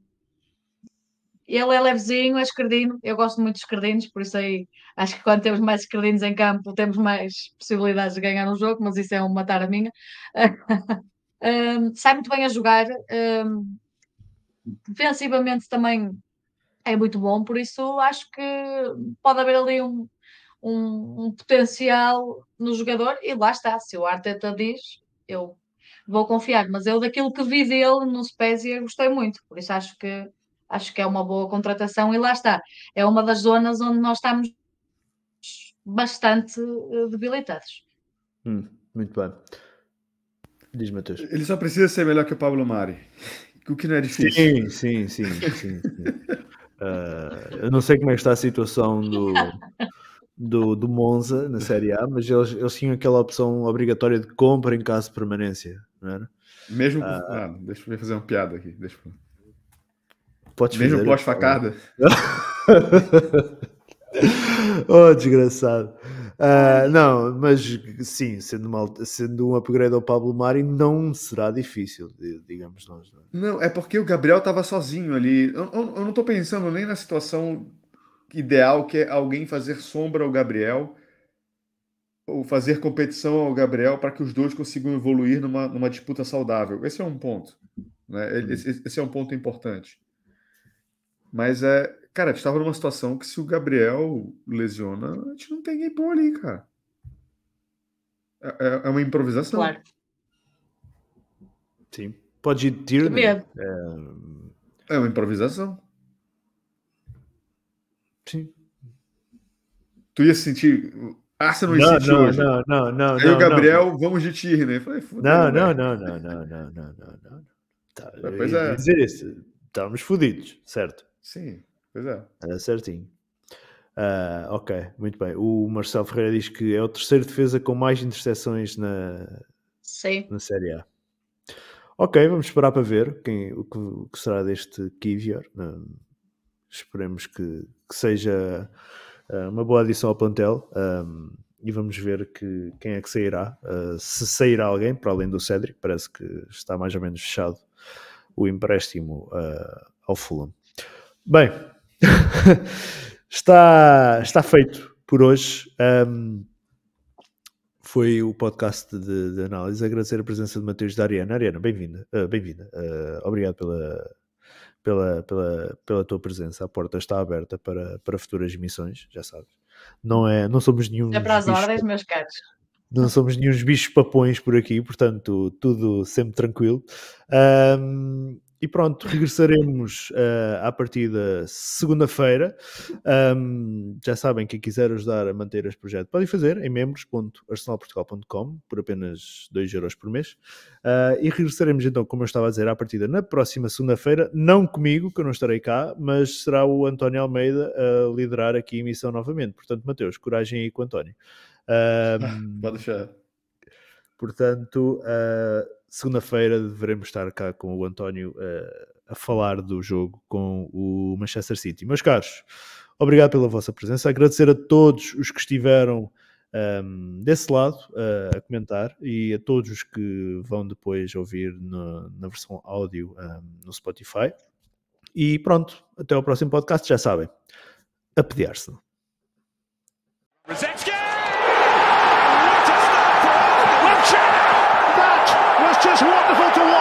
ele é levezinho, é esquerdino. Eu gosto muito de esquerdinos, por isso aí acho que quando temos mais esquerdinos em campo temos mais possibilidades de ganhar um jogo, mas isso é um matar a minha. um, sai muito bem a jogar. Um, defensivamente também é muito bom, por isso acho que pode haver ali um, um, um potencial no jogador e lá está. Se o Arteta diz, eu vou confiar, mas eu daquilo que vi dele no Spezia gostei muito, por isso acho que acho que é uma boa contratação e lá está. É uma das zonas onde nós estamos bastante eh, debilitados. Hum, muito bem. Diz Matheus. Ele só precisa ser melhor que o Pablo Mari. O que não é difícil. Sim, sim, sim. sim, sim. uh, eu não sei como é que está a situação do, do, do Monza na Série A, mas eles, eles tinham aquela opção obrigatória de compra em caso de permanência, não era? Mesmo. Uh, ah, deixa eu fazer uma piada aqui. Deixa eu... Mesmo pós-facada. oh, desgraçado. Uh, não, mas sim, sendo, uma, sendo um upgrade ao Pablo Mari, não será difícil, digamos nós. Não, é? não é porque o Gabriel estava sozinho ali. Eu, eu, eu não estou pensando nem na situação ideal que é alguém fazer sombra ao Gabriel ou fazer competição ao Gabriel para que os dois consigam evoluir numa, numa disputa saudável. Esse é um ponto. Né? Esse, esse é um ponto importante. Mas é, cara, a gente estava numa situação que se o Gabriel lesiona, a gente não tem bom ali, cara. É, é, é uma improvisação. Claro. Sim. Pode ir Tierney. É... é uma improvisação. Sim. Tu ia sentir. Arsenal não, não, hoje. não, não, não. Aí não, o Gabriel, não. vamos de Tierney. Falei, não, não, não, não, não, não, não, não, não. Tá, pois é. dizer isso. Estamos fodidos, certo? Sim, pois é. Era certinho. Uh, ok, muito bem. O Marcelo Ferreira diz que é o terceiro defesa com mais interseções na, Sim. na Série A. Ok, vamos esperar para ver quem, o, que, o que será deste Kivior. Uh, esperemos que, que seja uh, uma boa adição ao plantel. Um, e vamos ver que, quem é que sairá. Uh, se sairá alguém, para além do Cédric, parece que está mais ou menos fechado o empréstimo uh, ao Fulham. Bem, está, está feito por hoje. Um, foi o podcast de, de, análise. Agradecer a presença de Mateus da Ariana. Ariana, bem-vinda. Uh, bem-vinda. Obrigado pela, pela, pela, pela tua presença. A porta está aberta para, para futuras emissões, já sabes. Não, é, não somos nenhum. É para as ordens, meus caros. Não somos nenhum bichos papões por aqui, portanto, tudo sempre tranquilo. Um, e pronto, regressaremos uh, à partida segunda-feira. Um, já sabem, quem quiser ajudar a manter este projeto podem fazer em membros.arsenalportugal.com por apenas 2 euros por mês. Uh, e regressaremos então, como eu estava a dizer, à partida na próxima segunda-feira. Não comigo, que eu não estarei cá, mas será o António Almeida a liderar aqui a emissão novamente. Portanto, Mateus, coragem aí com o António. Um, Pode deixar. Portanto, uh, segunda-feira devemos estar cá com o António uh, a falar do jogo com o Manchester City. Meus caros, obrigado pela vossa presença. Agradecer a todos os que estiveram um, ehm, desse lado uh, a comentar e a todos os que vão depois ouvir no, na versão áudio um, ehm, no Spotify. E pronto, até ao próximo podcast. Já sabem, a pedir-se. It's just wonderful to watch.